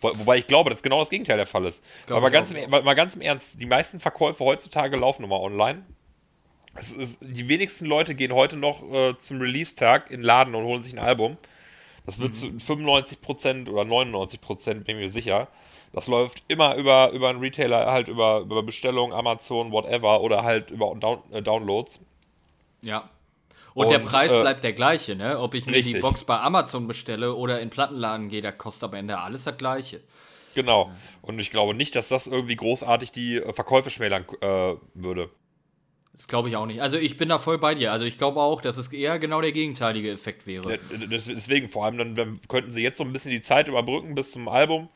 Wo, wobei ich glaube, dass genau das Gegenteil der Fall ist. Glaub Aber ganz, auch. im, mal, ganz im Ernst, die meisten Verkäufe heutzutage laufen immer online. Ist, die wenigsten Leute gehen heute noch äh, zum Release-Tag in den Laden und holen sich ein Album. Das wird zu 95% oder 99%, bin ich mir sicher. Das läuft immer über, über einen Retailer, halt über, über Bestellung, Amazon, whatever, oder halt über Down, äh, Downloads. Ja. Und, der Und, Preis äh, bleibt der gleiche, ne? Ob ich mir die richtig. Box bei Amazon bestelle oder in Plattenladen gehe, da kostet am Ende alles das gleiche. Genau. Und ich glaube nicht, dass das irgendwie großartig die äh, Verkäufe schmälern äh, würde. Das glaube ich auch nicht. Also ich bin da voll bei dir. Also ich glaube auch, dass es eher genau der gegenteilige Effekt wäre. Ja, Deswegen, vor allem, dann, dann könnten sie jetzt so ein bisschen die Zeit überbrücken bis zum Album,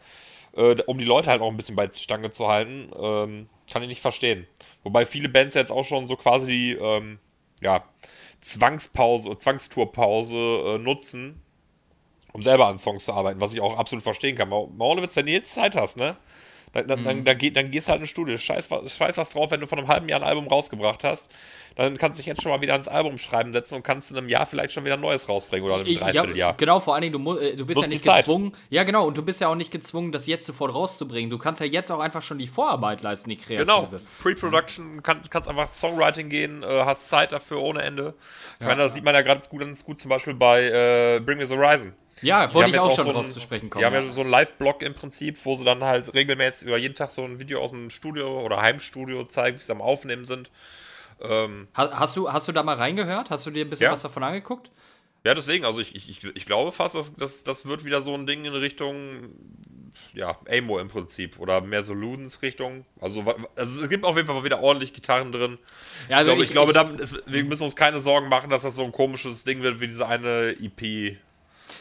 äh, um die Leute halt auch ein bisschen bei Stange zu halten. Ähm, kann ich nicht verstehen. Wobei viele Bands jetzt auch schon so quasi die ähm, ja, Zwangspause, Zwangstourpause äh, nutzen, um selber an Songs zu arbeiten, was ich auch absolut verstehen kann. Mal mal ohne Witz, wenn du jetzt Zeit hast, ne? Dann, dann, dann, dann, geh, dann gehst du halt in ein Studio. Scheiß, was- scheiß was drauf, wenn du vor einem halben Jahr ein Album rausgebracht hast. Dann kannst du dich jetzt schon mal wieder ans Album schreiben setzen und kannst in einem Jahr vielleicht schon wieder ein neues rausbringen oder in einem Ich- Dreivierteljahr. genau, vor allen Dingen, du, äh, du bist Nutz ja nicht gezwungen. Ja, genau, und du bist ja auch nicht gezwungen, das jetzt sofort rauszubringen. Du kannst ja jetzt auch einfach schon die Vorarbeit leisten, die kreative. Genau, Pre-Production, kann, kannst einfach Songwriting gehen, äh, hast Zeit dafür ohne Ende. Ich meine, das sieht man ja gerade gut, ganz gut zum Beispiel bei äh, Bring Me the Horizon. Ja, Die wollte ich auch schon so drauf ein- zu sprechen Die kommen. haben ja so einen Live-Blog im Prinzip, wo sie dann halt regelmäßig über jeden Tag so ein Video aus dem Studio oder Heimstudio zeigen, wie sie am Aufnehmen sind. Ähm, Ha- Hast du, hast du da mal reingehört? Hast du dir ein bisschen Ja. was davon angeguckt? ja, deswegen, also ich, ich, ich, ich glaube fast, dass das, das wird wieder so ein Ding in Richtung, ja, Amo im Prinzip oder mehr so Ludens Richtung. Also, also es gibt auf jeden Fall wieder ordentlich Gitarren drin. Ja, also ich glaube, ich, glaube dann, es, wir müssen uns keine Sorgen machen, dass das so ein komisches Ding wird wie diese eine EP,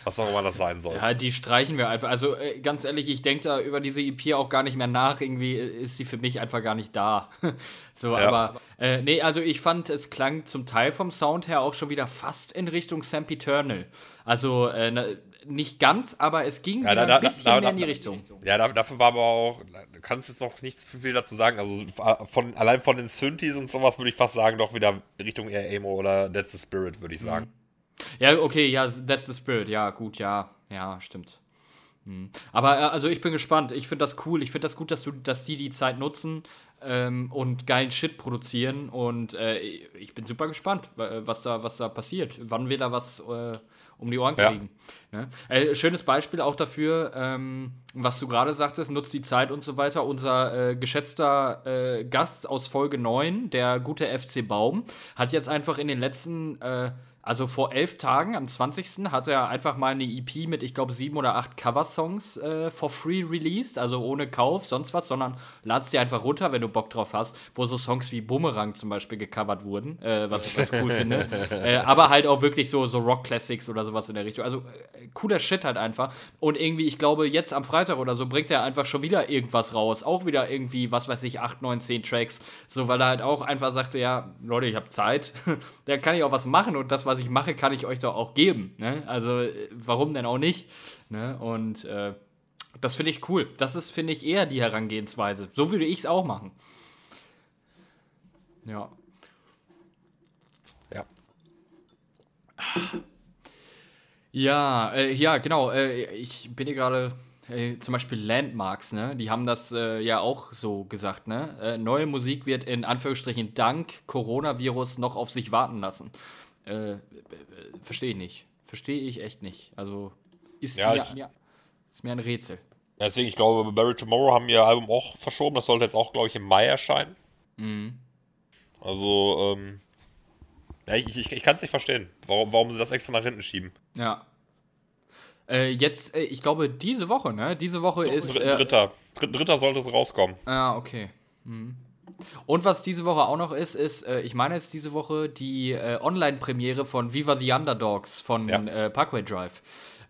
was auch immer das sein soll. Ja, die streichen wir einfach. Also äh, ganz ehrlich, ich denke da über diese EP auch gar nicht mehr nach. Irgendwie ist sie für mich einfach gar nicht da. so, Ja. aber äh, nee, also ich fand, es klang zum Teil vom Sound her auch schon wieder fast in Richtung Sempiternal. Also äh, ne, nicht ganz, aber es ging Ja, wieder da- da- ein bisschen da- mehr in die Richtung. Ja, da, dafür war aber auch, du kannst jetzt noch nicht zu viel dazu sagen. Also von, allein von den Synthes und sowas würde ich fast sagen, doch wieder Richtung eher Emo oder That's the Spirit, würde ich sagen. Ja, okay, ja, that's the spirit. Ja, gut, ja, ja, stimmt. Hm. Aber äh, also ich bin gespannt. Ich finde das cool. Ich finde das gut, dass du, dass die die Zeit nutzen ähm, und geilen Shit produzieren. Und äh, ich bin super gespannt, wa- was da, was da passiert. Wann wir da was äh, um die Ohren Ja. kriegen. Ne? Äh, schönes Beispiel auch dafür, ähm, was du gerade sagtest, nutzt die Zeit und so weiter. Unser äh, geschätzter äh, Gast aus Folge 9, der gute FC Baum, hat jetzt einfach in den letzten, äh, also vor elf Tagen, am 20. hat er einfach mal eine EP mit, ich glaube, sieben oder acht Coversongs äh, for free released, also ohne Kauf, sonst was, sondern ladst dir einfach runter, wenn du Bock drauf hast, wo so Songs wie Boomerang zum Beispiel gecovert wurden, äh, was ich ganz cool finde. Äh, aber halt auch wirklich so, so Rock-Classics oder sowas in der Richtung. Also äh, cooler Shit halt einfach. Und irgendwie, ich glaube, jetzt am Freitag oder so bringt er einfach schon wieder irgendwas raus. Auch wieder irgendwie, was weiß ich, 8, 9, 10 Tracks. So, weil er halt auch einfach sagte, ja, Leute, ich habe Zeit. da kann ich auch was machen und das, was ich mache, kann ich euch doch auch geben. Ne? Also, äh, warum denn auch nicht? Ne? Und äh, das finde ich cool. Das ist, finde ich, eher die Herangehensweise. So würde ich es auch machen. Ja. Ja. Ja, äh, ja, genau. Äh, ich bin hier gerade äh, zum Beispiel Landmarks, ne? Die haben das äh, ja auch so gesagt, ne? Neue Musik wird in Anführungsstrichen dank Coronavirus noch auf sich warten lassen. Äh, äh, Verstehe ich nicht. Verstehe ich echt nicht. Also ist, Ja, mir, ich- mir, ist mir ein Rätsel. Deswegen, ich glaube, Barry Tomorrow haben ihr Album auch verschoben. Das sollte jetzt auch, glaube ich, im Mai erscheinen. Also, ähm, ja, ich, ich, ich kann es nicht verstehen, warum, warum sie das extra nach hinten schieben. Ja. Äh, jetzt, äh, ich glaube, diese Woche, ne? Diese Woche ist. Äh, Dritter. Dritt- Dritter sollte es rauskommen. Ah, okay. Mhm. Und was diese Woche auch noch ist, ist, äh, ich meine jetzt diese Woche die äh, Online-Premiere von Viva the Underdogs von Ja. äh, Parkway Drive.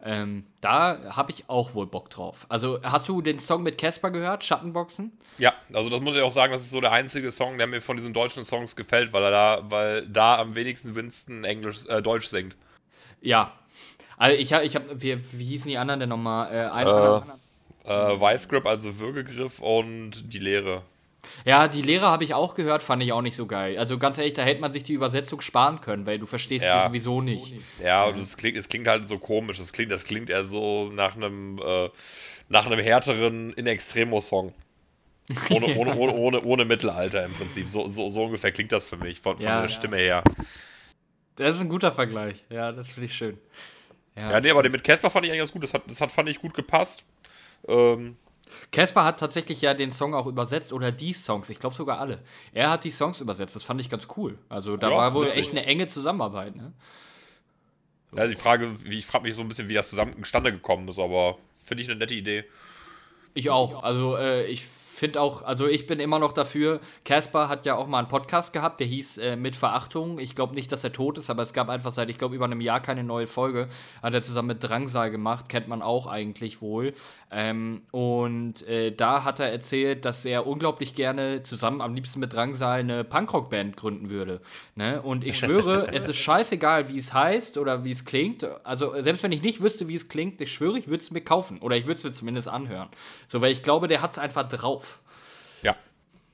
Ähm, da habe ich auch wohl Bock drauf. Also, hast du den Song mit Casper gehört, Schattenboxen? Ja, also das muss ich auch sagen, das ist so der einzige Song, der mir von diesen deutschen Songs gefällt, weil er da, weil da am wenigsten Winston Englisch, äh, Deutsch singt. Ja. Also, ich habe, ich hab, wie, wie hießen die anderen denn nochmal? Äh, ein, Äh, Vice Grip, also Würgegriff und die Lehre. Ja, die Lehre habe ich auch gehört, fand ich auch nicht so geil. Also ganz ehrlich, da hätte man sich die Übersetzung sparen können, weil du verstehst Ja. sie sowieso nicht. Ja, und es klingt, es klingt halt so komisch. Es klingt, das klingt eher so nach einem, äh, nach einem härteren In Extremo-Song. Ohne, ohne, ohne, ohne, ohne Mittelalter im Prinzip. So, so, so ungefähr klingt das für mich, von, von Ja. der Stimme her. Das ist ein guter Vergleich. Ja, das finde ich schön. Ja, nee, aber den mit Casper fand ich eigentlich ganz gut. Das hat, das hat fand ich gut gepasst. Ähm, Casper hat tatsächlich ja den Song auch übersetzt oder die Songs, ich glaube sogar alle. Er hat die Songs übersetzt, das fand ich ganz cool. Also da Ja, war wohl echt eine enge Zusammenarbeit. Ne? ja, die Frage, ich frage mich so ein bisschen, wie das zusammen zustande gekommen ist, aber finde ich eine nette Idee. Ich auch. Also äh, ich finde auch, also ich bin immer noch dafür. Casper hat ja auch mal einen Podcast gehabt, der hieß äh, Mit Verachtung. Ich glaube nicht, dass er tot ist, aber es gab einfach seit, ich glaube, über einem Jahr keine neue Folge. Hat er zusammen mit Drangsal gemacht, kennt man auch eigentlich wohl. Ähm, und äh, da hat er erzählt, dass er unglaublich gerne zusammen am liebsten mit Drangsal eine Punkrock-Band gründen würde. Ne? Und ich schwöre, es ist scheißegal, wie es heißt oder wie es klingt. Also selbst wenn ich nicht wüsste, wie es klingt, ich schwöre, ich würde es mir kaufen. Oder ich würde es mir zumindest anhören. So, weil ich glaube, der hat es einfach drauf.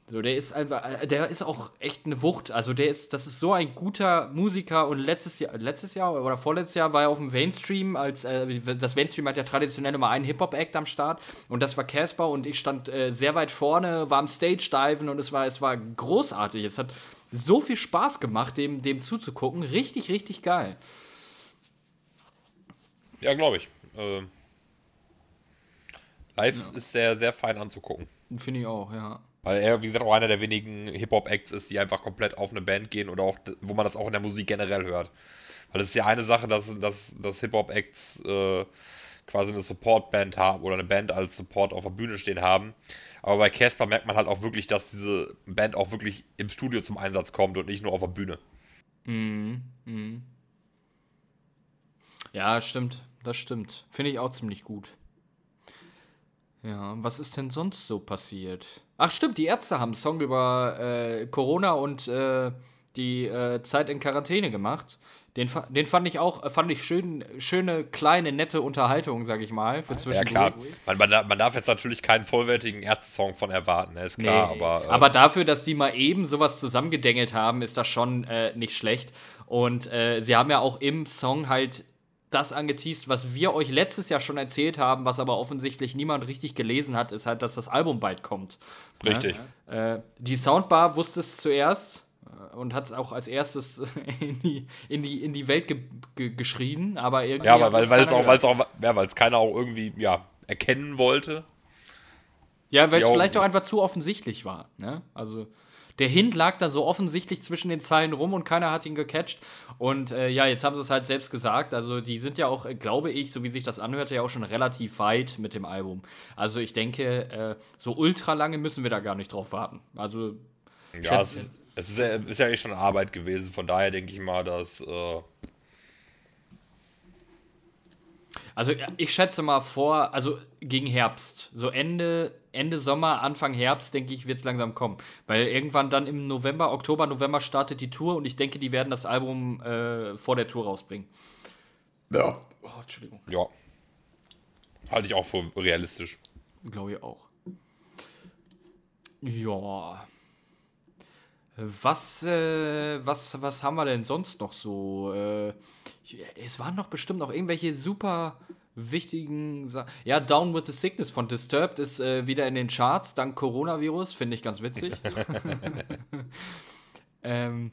Ja. So, der ist einfach, äh, der ist auch echt eine Wucht. Also der ist, das ist so ein guter Musiker und letztes Jahr, letztes Jahr oder vorletztes Jahr war er auf dem Mainstream, als äh, das Mainstream hat ja traditionell immer einen Hip-Hop-Act am Start und das war Casper und ich stand äh, sehr weit vorne, war am Stage-Diven und es war, es war großartig. Es hat so viel Spaß gemacht, dem, dem zuzugucken. Richtig, richtig geil. Ja, glaube ich. Ähm, live ist sehr, sehr fein anzugucken. Finde ich auch, ja. Weil er, wie gesagt, auch einer der wenigen Hip-Hop-Acts ist, die einfach komplett auf eine Band gehen oder auch, wo man das auch in der Musik generell hört. Weil es ist ja eine Sache, dass, dass, dass Hip-Hop-Acts äh, quasi eine Support-Band haben oder eine Band als Support auf der Bühne stehen haben. Aber bei Casper merkt man halt auch wirklich, dass diese Band auch wirklich im Studio zum Einsatz kommt und nicht nur auf der Bühne. Ja, stimmt. Das stimmt. Finde ich auch ziemlich gut. Ja, was ist denn sonst so passiert? Ach, stimmt, die Ärzte haben einen Song über äh, Corona und äh, die äh, Zeit in Quarantäne gemacht. Den, den fand ich auch, äh, fand ich schön, schöne, kleine, nette Unterhaltung, sag ich mal, für Ja, zwischendurch. klar. Man, man, darf- man darf jetzt natürlich keinen vollwertigen Ärzte-Song von erwarten, ne? ist klar, Nee, aber. äh, aber dafür, dass die mal eben sowas zusammengedengelt haben, ist das schon äh, nicht schlecht. Und äh, sie haben ja auch im Song halt das angeteased, was wir euch letztes Jahr schon erzählt haben, was aber offensichtlich niemand richtig gelesen hat, ist halt, dass das Album bald kommt. Richtig. Äh, die Soundbar wusste es zuerst äh, und hat es auch als erstes in die, in die, in die Welt ge ge geschrien, aber irgendwie. Ja, weil, es weil es keiner auch, weil es auch, ja, weil es keiner auch irgendwie, ja, erkennen wollte. Ja, weil es Ja, vielleicht auch- auch einfach zu offensichtlich war. Ne? Also der Hint lag da so offensichtlich zwischen den Zeilen rum und keiner hat ihn gecatcht. Und äh, ja, jetzt haben sie es halt selbst gesagt. Also die sind ja auch, äh, glaube ich, so wie sich das anhörte, ja auch schon relativ weit mit dem Album. Also ich denke, äh, so ultra lange müssen wir da gar nicht drauf warten. Also Ja, es, ist- es ist, ja, ist ja eh schon Arbeit gewesen, von daher denke ich mal, dass. Äh, Also ja, ich schätze mal vor, also gegen Herbst, so Ende, Ende Sommer, Anfang Herbst, denke ich, wird es langsam kommen. Weil irgendwann dann im November, Oktober, November startet die Tour und ich denke, die werden das Album äh, vor der Tour rausbringen. ja. Oh, Entschuldigung. Ja. Halte ich auch für realistisch. Glaube ich auch. Ja. Was, äh, was, was haben wir denn sonst noch so? Äh, es waren doch bestimmt noch irgendwelche super wichtigen Sachen. Ja, Down with the Sickness von Disturbed ist äh, wieder in den Charts dank Coronavirus. Finde ich ganz witzig. ähm,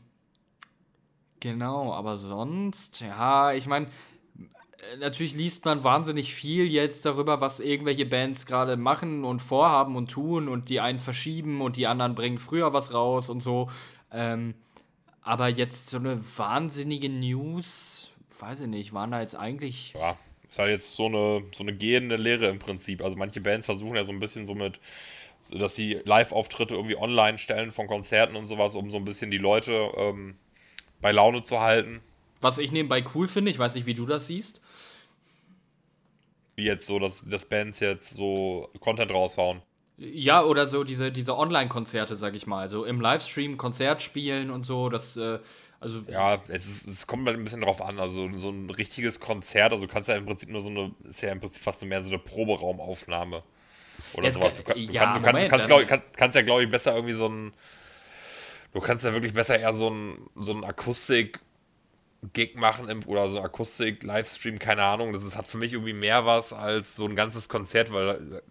genau, aber sonst, ja, ich meine, natürlich liest man wahnsinnig viel jetzt darüber, was irgendwelche Bands gerade machen und vorhaben und tun und die einen verschieben und die anderen bringen früher was raus und so. Ähm, aber jetzt so eine wahnsinnige News, weiß ich nicht, waren da jetzt eigentlich. Ja. Ist halt jetzt so eine, so eine gehende Lehre im Prinzip. Also manche Bands versuchen ja so ein bisschen so mit, dass sie Live-Auftritte irgendwie online stellen von Konzerten und sowas, um so ein bisschen die Leute ähm, bei Laune zu halten. Was ich nebenbei cool finde, ich weiß nicht, wie du das siehst. Wie jetzt so, dass, dass Bands jetzt so Content raushauen. Ja, oder so diese, diese Online-Konzerte, sag ich mal. So im Livestream Konzert spielen und so, das, äh, also. Ja, es, ist, es kommt halt ein bisschen drauf an. Also so ein richtiges Konzert, also kannst ja im Prinzip nur so eine, ist ja im Prinzip fast so mehr so eine Proberaumaufnahme. Oder es sowas. Du, kann, ja, kannst, Moment, kannst, glaub, kann, kannst ja, glaube ich, besser irgendwie so ein. Du kannst ja wirklich besser eher so ein, so ein Akustik-Gig machen im, oder so Akustik-Livestream, keine Ahnung. Das ist, hat für mich irgendwie mehr was als so ein ganzes Konzert, weil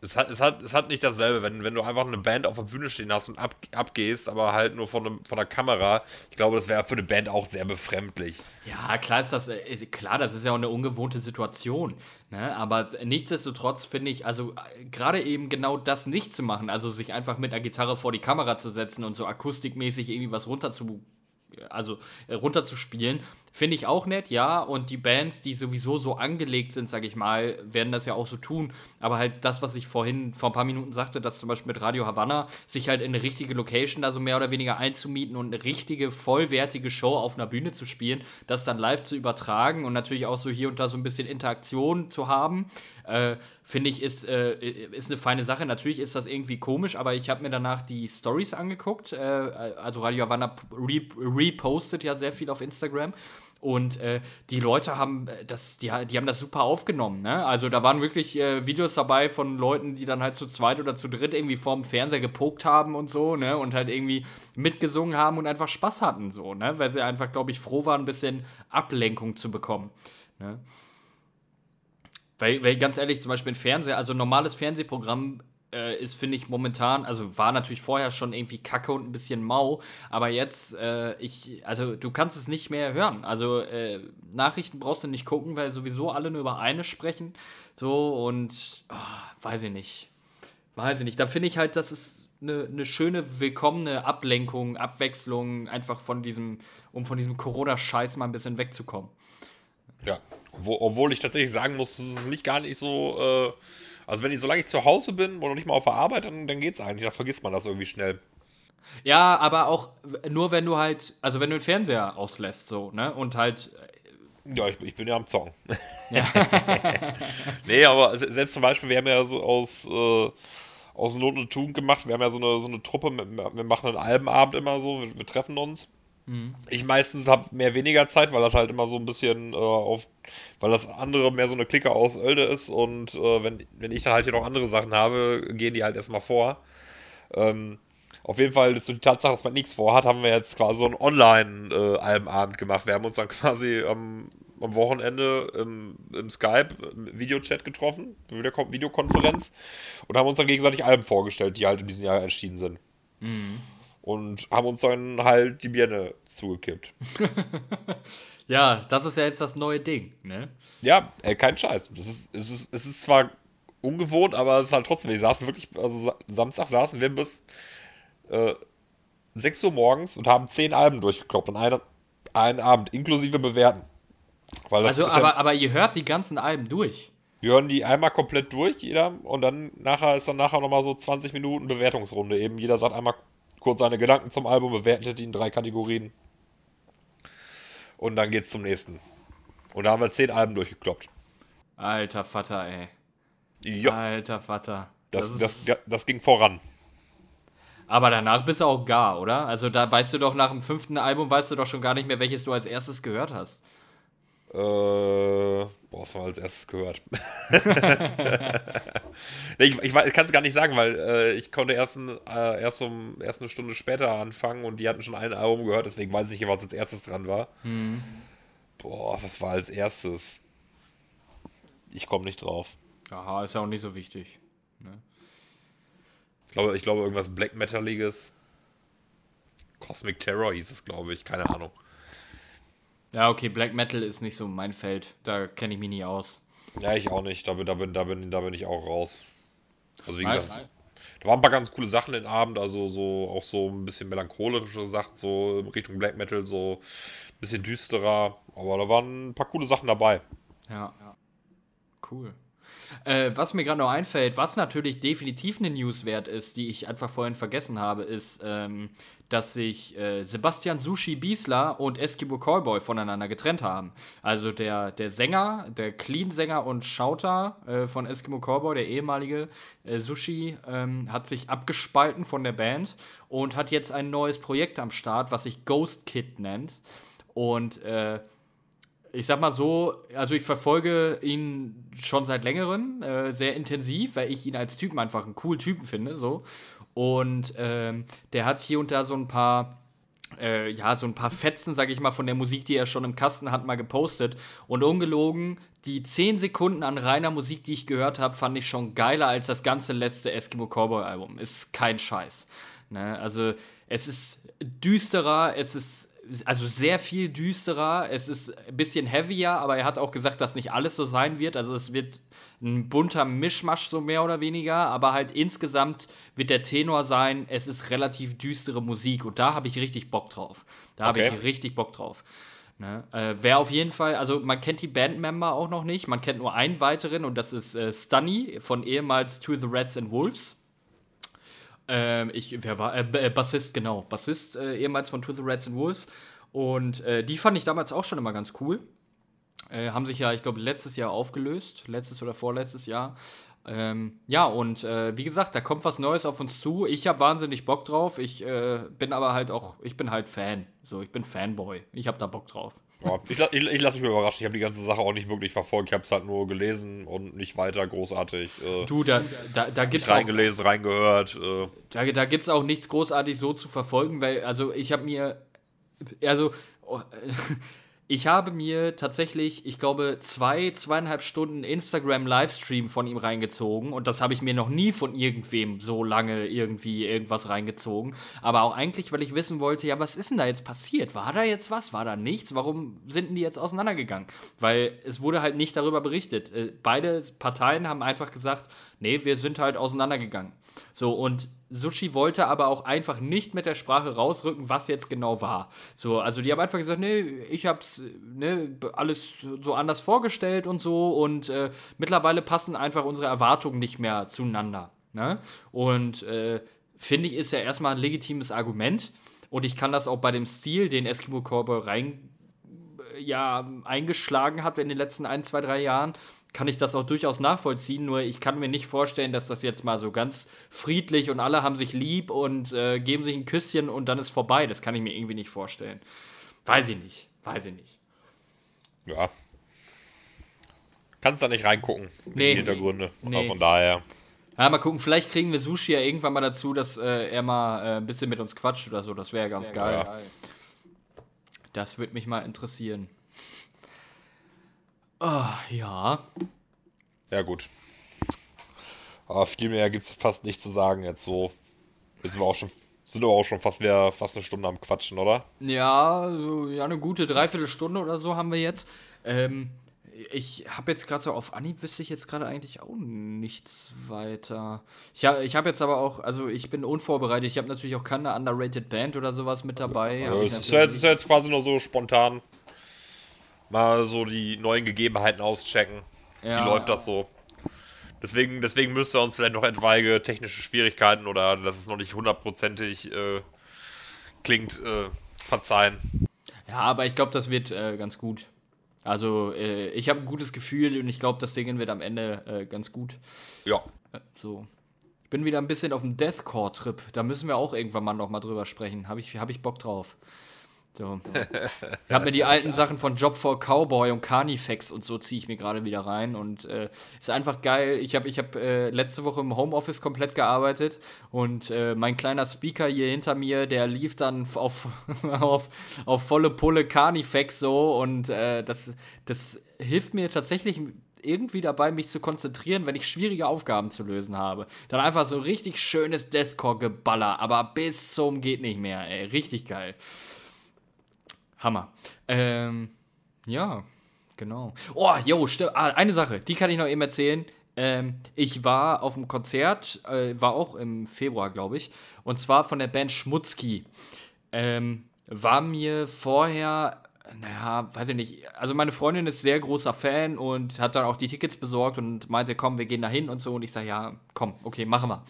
es hat, es hat, es hat nicht dasselbe, wenn, wenn du einfach eine Band auf der Bühne stehen hast und ab, abgehst, aber halt nur von, einem, von der Kamera. Ich glaube, das wäre für eine Band auch sehr befremdlich. Ja, klar ist das, äh, klar, das ist ja auch eine ungewohnte Situation. Ne? Aber nichtsdestotrotz finde ich, also äh, gerade eben genau das nicht zu machen, also sich einfach mit einer Gitarre vor die Kamera zu setzen und so akustikmäßig irgendwie was runter zu also äh, runterzuspielen, finde ich auch nett, ja. Und die Bands, die sowieso so angelegt sind, sage ich mal, werden das ja auch so tun. Aber halt das, was ich vorhin vor ein paar Minuten sagte, dass zum Beispiel mit Radio Havanna sich halt in eine richtige Location da so mehr oder weniger einzumieten und eine richtige, vollwertige Show auf einer Bühne zu spielen, das dann live zu übertragen und natürlich auch so hier und da so ein bisschen Interaktion zu haben. Äh, Finde ich, ist, äh, ist eine feine Sache. Natürlich ist das irgendwie komisch, aber ich habe mir danach die Stories angeguckt. Äh, also Radio Havana repostet ja sehr viel auf Instagram. Und äh, die Leute haben äh, das, die, die haben das super aufgenommen. Ne? Also da waren wirklich äh, Videos dabei von Leuten, die dann halt zu zweit oder zu dritt irgendwie vorm Fernseher gepokt haben und so, ne? Und halt irgendwie mitgesungen haben und einfach Spaß hatten, so, ne? Weil sie einfach, glaube ich, froh waren, ein bisschen Ablenkung zu bekommen. Ne? Weil, weil ganz ehrlich, zum Beispiel ein Fernseher, also ein normales Fernsehprogramm äh, ist, finde ich, momentan, also war natürlich vorher schon irgendwie kacke und ein bisschen mau, aber jetzt, äh, ich, also du kannst es nicht mehr hören. Also äh, Nachrichten brauchst du nicht gucken, weil sowieso alle nur über eine sprechen. So und oh, weiß ich nicht. Weiß ich nicht. Da finde ich halt, das ist eine, eine schöne, willkommene Ablenkung, Abwechslung, einfach von diesem, um von diesem Corona-Scheiß mal ein bisschen wegzukommen. Ja, wo, obwohl ich tatsächlich sagen muss, es ist nicht gar nicht so. Also, wenn ich, solange ich zu Hause bin oder nicht mal auf der Arbeit, dann, dann es eigentlich. Dann vergisst man das irgendwie schnell. Ja, aber auch nur, wenn du halt. Also, wenn du den Fernseher auslässt, so, ne? Und halt. Äh, ja, ich, ich bin ja am Zocken. Ja. nee, aber selbst zum Beispiel, wir haben ja so aus. Äh, aus Not und Tugend gemacht. Wir haben ja so eine, so eine Truppe, wir machen einen Albenabend immer so, wir, wir treffen uns. Mhm. Ich meistens habe mehr weniger Zeit, weil das halt immer so ein bisschen äh, auf, weil das andere mehr so eine Clique aus Oelde ist und äh, wenn, wenn ich dann halt hier noch andere Sachen habe, gehen die halt erstmal vor. Ähm, auf jeden Fall ist so die Tatsache, dass man nichts vorhat, haben wir jetzt quasi so einen Online-Albenabend äh, gemacht. Wir haben uns dann quasi am, am Wochenende im, im Skype, im Videochat getroffen, Videokonferenz und haben uns dann gegenseitig Alben vorgestellt, die halt in diesem Jahr erschienen sind. Mhm und haben uns dann halt die Birne zugekippt. ja, das ist ja jetzt das neue Ding, ne? Ja, ey, kein Scheiß. Das ist, es, ist, es ist zwar ungewohnt, aber es ist halt trotzdem, wir saßen wirklich, also Samstag saßen wir bis äh, 6 Uhr morgens und haben 10 Alben durchgekloppt und einen, einen Abend, inklusive Bewerten. also, aber, aber ihr hört die ganzen Alben durch. Wir hören die einmal komplett durch, jeder, und dann nachher ist dann nachher nochmal so 20 Minuten Bewertungsrunde. Eben jeder sagt einmal kurz seine Gedanken zum Album, bewertet ihn in drei Kategorien. Und dann geht's zum nächsten. Und da haben wir zehn Alben durchgekloppt. Alter Vater, ey. Ja. Alter Vater. Das, das, das, das, ging voran. Aber danach bist du auch gar, oder? Also da weißt du doch nach dem fünften Album, weißt du doch schon gar nicht mehr, welches du als erstes gehört hast. Äh, boah, was haben wir als erstes gehört? ich, ich, ich kann es gar nicht sagen, weil äh, ich konnte erst, ein, äh, erst, um, erst eine Stunde später anfangen und die hatten schon ein Album gehört, deswegen weiß ich nicht, was als erstes dran war. Mhm. Boah, was war als erstes? Ich komme nicht drauf. Aha, ist ja auch nicht so wichtig. Ne? Ich, glaube, ich glaube, irgendwas Black Metaliges. Cosmic Terror hieß es, glaube ich, keine Ahnung. Ja, okay, Black Metal ist nicht so mein Feld. Da kenne ich mich nie aus. Ja, ich auch nicht. Da bin, da bin, da bin, da bin ich auch raus. Also wie gesagt, da waren ein paar ganz coole Sachen den Abend, also so auch so ein bisschen melancholische Sachen, so in Richtung Black Metal, so ein bisschen düsterer, aber da waren ein paar coole Sachen dabei. Ja, ja. Cool. Äh, was mir gerade noch einfällt, was natürlich definitiv eine News wert ist, die ich einfach vorhin vergessen habe, ist, ähm, dass sich äh, Sebastian Sushi Biesler und Eskimo Callboy voneinander getrennt haben. Also der, der Sänger, der Clean-Sänger und Schauter äh, von Eskimo Callboy, der ehemalige äh, Sushi, ähm, hat sich abgespalten von der Band und hat jetzt ein neues Projekt am Start, was sich Ghost Kid nennt. Und äh, ich sag mal so, also ich verfolge ihn schon seit längerem, äh, sehr intensiv, weil ich ihn als Typen einfach einen coolen Typen finde, so. Und ähm, der hat hier und da so ein paar äh, ja, so ein paar Fetzen, sag ich mal, von der Musik, die er schon im Kasten hat, mal gepostet. Und ungelogen, die 10 Sekunden an reiner Musik, die ich gehört habe, fand ich schon geiler als das ganze letzte Eskimo Cowboy Album. Ist kein Scheiß. Ne? Also, es ist düsterer, es ist also sehr viel düsterer. Es ist ein bisschen heavier, aber er hat auch gesagt, dass nicht alles so sein wird. Also es wird ein bunter Mischmasch, so mehr oder weniger. Aber halt insgesamt wird der Tenor sein, es ist relativ düstere Musik. Und da habe ich richtig Bock drauf. Da habe okay. ich richtig Bock drauf. Ne? Äh, Wer auf jeden Fall, also man kennt die Bandmember auch noch nicht. Man kennt nur einen weiteren und das ist äh, Stunny von ehemals To the Reds and Wolves. Ähm, ich, wer war? Äh, äh, Bassist, genau. Bassist, äh, ehemals von To the Reds and Wolves. Und äh, die fand ich damals auch schon immer ganz cool. Äh, haben sich ja, ich glaube, letztes Jahr aufgelöst. Letztes oder vorletztes Jahr. Ähm, ja, und äh, wie gesagt, da kommt was Neues auf uns zu. Ich habe wahnsinnig Bock drauf. Ich bin aber halt auch, ich bin halt Fan. So, ich bin Fanboy. Ich habe da Bock drauf. Ja, ich, ich, ich lasse mich überraschen. Ich habe die ganze Sache auch nicht wirklich verfolgt. Ich habe es halt nur gelesen und nicht weiter großartig. Äh, du, da, da, da gibt's reingelesen, auch, reingehört. Äh. Da, da gibt es auch nichts großartig so zu verfolgen, weil, also ich habe mir, also oh, Ich habe mir tatsächlich, ich glaube, zwei, zweieinhalb Stunden Instagram-Livestream von ihm reingezogen und das habe ich mir noch nie von irgendwem so lange irgendwie irgendwas reingezogen. Aber auch eigentlich, weil ich wissen wollte, ja, was ist denn da jetzt passiert? War da jetzt was? War da nichts? Warum sind die jetzt auseinandergegangen? Weil es wurde halt nicht darüber berichtet. Äh, beide Parteien haben einfach gesagt, nee, wir sind halt auseinandergegangen. So, und Sushi wollte aber auch einfach nicht mit der Sprache rausrücken, was jetzt genau war. So, also die haben einfach gesagt, nee, ich hab's ne, alles so anders vorgestellt und so und äh, mittlerweile passen einfach unsere Erwartungen nicht mehr zueinander. Ne? Und äh, finde ich, ist ja erstmal ein legitimes Argument und ich kann das auch bei dem Stil, den Eskimo Cowboy rein ja, eingeschlagen hat in den letzten ein, zwei, drei Jahren, kann ich das auch durchaus nachvollziehen, nur ich kann mir nicht vorstellen, dass das jetzt mal so ganz friedlich und alle haben sich lieb und äh, geben sich ein Küsschen und dann ist vorbei. Das kann ich mir irgendwie nicht vorstellen. Weiß ich nicht. Weiß ich nicht. Ja. Kannst da nicht reingucken in nee, die Hintergründe. Nee. Von daher. Ja, mal gucken, vielleicht kriegen wir Sushi ja irgendwann mal dazu, dass äh, er mal äh, ein bisschen mit uns quatscht oder so. Das wäre ja ganz geil. geil. Das würde mich mal interessieren. Oh, ja. Ja, gut. Aber viel mehr gibt es fast nicht zu sagen jetzt so. Jetzt sind wir auch schon, sind wir auch schon fast, wieder, fast eine Stunde am Quatschen, oder? Ja, so, ja, eine gute Dreiviertelstunde oder so haben wir jetzt. Ähm, ich habe jetzt gerade so auf Anhieb wüsste ich jetzt gerade eigentlich auch nichts weiter. Ich, ha, ich habe jetzt aber auch, also ich bin unvorbereitet. Ich habe natürlich auch keine underrated Band oder sowas mit dabei. Ja, es ist, ja, ist ja jetzt quasi nur so spontan mal so die neuen Gegebenheiten auschecken. Ja. Wie läuft das so? Deswegen, deswegen müsste uns vielleicht noch etwaige technische Schwierigkeiten oder dass es noch nicht hundertprozentig äh, klingt, äh, verzeihen. Ja, aber ich glaube, das wird äh, ganz gut. Also, äh, ich habe ein gutes Gefühl und ich glaube, das Ding wird am Ende äh, ganz gut. Ja. Äh, so. Ich bin wieder ein bisschen auf dem Deathcore-Trip. Da müssen wir auch irgendwann mal noch mal drüber sprechen. Habe ich, hab ich Bock drauf. So. Ich habe mir die alten Sachen von Job for Cowboy und Carnifex und so ziehe ich mir gerade wieder rein und äh, ist einfach geil. Ich habe ich hab, äh, letzte Woche im Homeoffice komplett gearbeitet und äh, mein kleiner Speaker hier hinter mir, der lief dann auf, auf, auf volle Pulle Carnifex so und äh, das, das hilft mir tatsächlich irgendwie dabei, mich zu konzentrieren, wenn ich schwierige Aufgaben zu lösen habe. Dann einfach so richtig schönes Deathcore-Geballer, aber bis zum geht nicht mehr, ey. Richtig geil. Hammer. Ähm, ja, genau. Oh, jo, ah, eine Sache, die kann ich noch eben erzählen. Ähm, ich war auf einem Konzert, äh, war auch im Februar, glaube ich, und zwar von der Band Schmutzki. Ähm, war mir vorher, naja, weiß ich nicht, also meine Freundin ist sehr großer Fan und hat dann auch die Tickets besorgt und meinte, komm, wir gehen da hin und so. Und ich sage, ja, komm, okay, machen wir.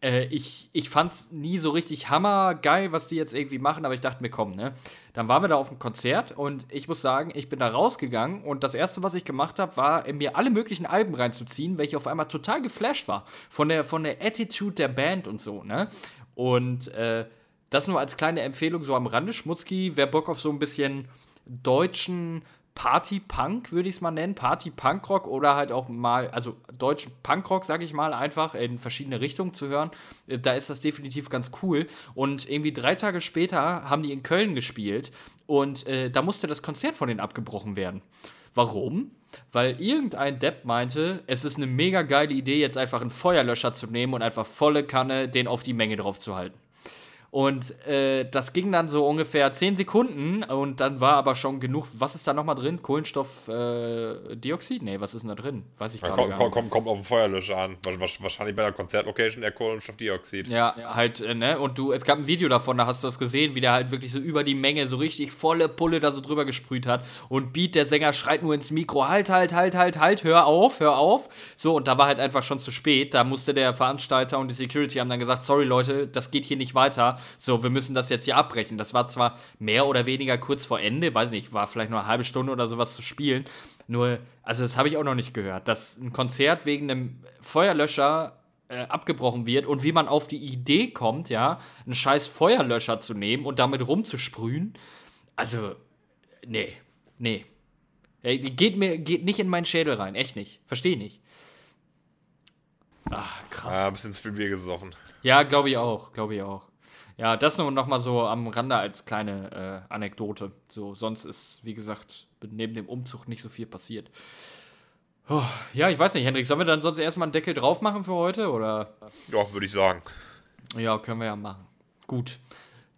Äh, ich, ich fand's nie so richtig hammergeil, was die jetzt irgendwie machen, aber ich dachte mir, komm, ne? Dann waren wir da auf dem Konzert und ich muss sagen, ich bin da rausgegangen und das erste, was ich gemacht habe, war, mir alle möglichen Alben reinzuziehen, welche auf einmal total geflasht war. Von der, von der Attitude der Band und so, ne? Und äh, das nur als kleine Empfehlung so am Rande. Schmutzki, wer Bock auf so ein bisschen deutschen Party-Punk, würde ich es mal nennen. Party-Punk-Rock oder halt auch mal, also deutschen Punk-Rock, sage ich mal, einfach in verschiedene Richtungen zu hören. Äh, da ist das definitiv ganz cool. Und irgendwie drei Tage später haben die in Köln gespielt und äh, da musste das Konzert von denen abgebrochen werden. Warum? Weil irgendein Depp meinte, es ist eine mega geile Idee, jetzt einfach einen Feuerlöscher zu nehmen und einfach volle Kanne den auf die Menge drauf zu halten. Und äh, das ging dann so ungefähr 10 Sekunden und dann war aber schon genug. Was ist da nochmal drin? Kohlenstoffdioxid? Äh, nee, was ist denn da drin? Weiß ich ja, gar nicht. Kommt, kommt, auf den Feuerlöscher an. Wahrscheinlich bei der Konzertlocation der Kohlenstoffdioxid. Ja, halt, äh, ne? Und du, es gab ein Video davon, da hast du das gesehen, wie der halt wirklich so über die Menge so richtig volle Pulle da so drüber gesprüht hat. Und Beat, der Sänger, schreit nur ins Mikro: Halt, halt, halt, halt, halt, hör auf, hör auf. So, und da war halt einfach schon zu spät. Da musste der Veranstalter und die Security haben dann gesagt: Sorry, Leute, das geht hier nicht weiter so, wir müssen das jetzt hier abbrechen. Das war zwar mehr oder weniger kurz vor Ende, weiß nicht, war vielleicht nur eine halbe Stunde oder sowas zu spielen. Nur, also das habe ich auch noch nicht gehört, dass ein Konzert wegen einem Feuerlöscher äh, abgebrochen wird und wie man auf die Idee kommt, ja, einen scheiß Feuerlöscher zu nehmen und damit rumzusprühen. Also, nee, nee. Geht mir geht nicht in meinen Schädel rein, echt nicht. Verstehe nicht. Ach, krass. Ja, ein bisschen zu viel Bier gesoffen. Ja, glaube ich auch, glaube ich auch. Ja, das nur noch mal so am Rande als kleine äh, Anekdote. So, sonst ist, wie gesagt, neben dem Umzug nicht so viel passiert. Oh, ja, ich weiß nicht, Hendrik, sollen wir dann sonst erstmal einen Deckel drauf machen für heute, oder? Ja, würde ich sagen. Ja, können wir ja machen. Gut.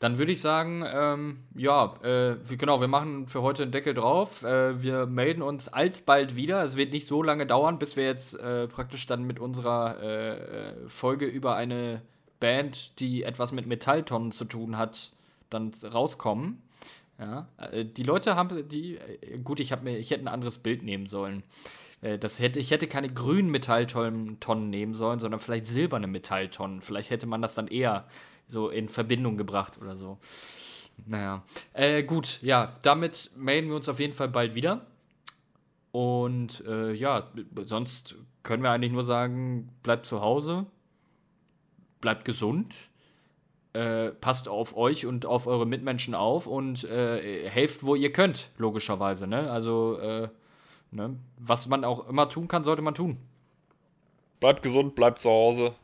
Dann würde ich sagen, ähm, ja, äh, genau, wir machen für heute einen Deckel drauf. Äh, wir melden uns alsbald wieder. Es wird nicht so lange dauern, bis wir jetzt äh, praktisch dann mit unserer äh, äh, Folge über eine Band, die etwas mit Metalltonnen zu tun hat, dann rauskommen. Ja, äh, die Leute haben die äh, gut, ich habe mir ich hätte ein anderes Bild nehmen sollen. Äh, das hätte ich hätte keine grünen Metalltonnen nehmen sollen, sondern vielleicht silberne Metalltonnen. Vielleicht hätte man das dann eher so in Verbindung gebracht oder so. Naja, äh, gut, ja, damit melden wir uns auf jeden Fall bald wieder. Und äh, ja, sonst können wir eigentlich nur sagen, bleibt zu Hause, bleibt gesund, äh, passt auf euch und auf eure Mitmenschen auf und äh, helft, wo ihr könnt, logischerweise. Ne? Also, äh, ne? was man auch immer tun kann, sollte man tun. Bleibt gesund, bleibt zu Hause.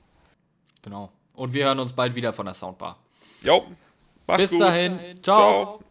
Genau. Und wir hören uns bald wieder von der Soundbar. Jo, macht's Bis gut. dahin. Ciao. Ciao.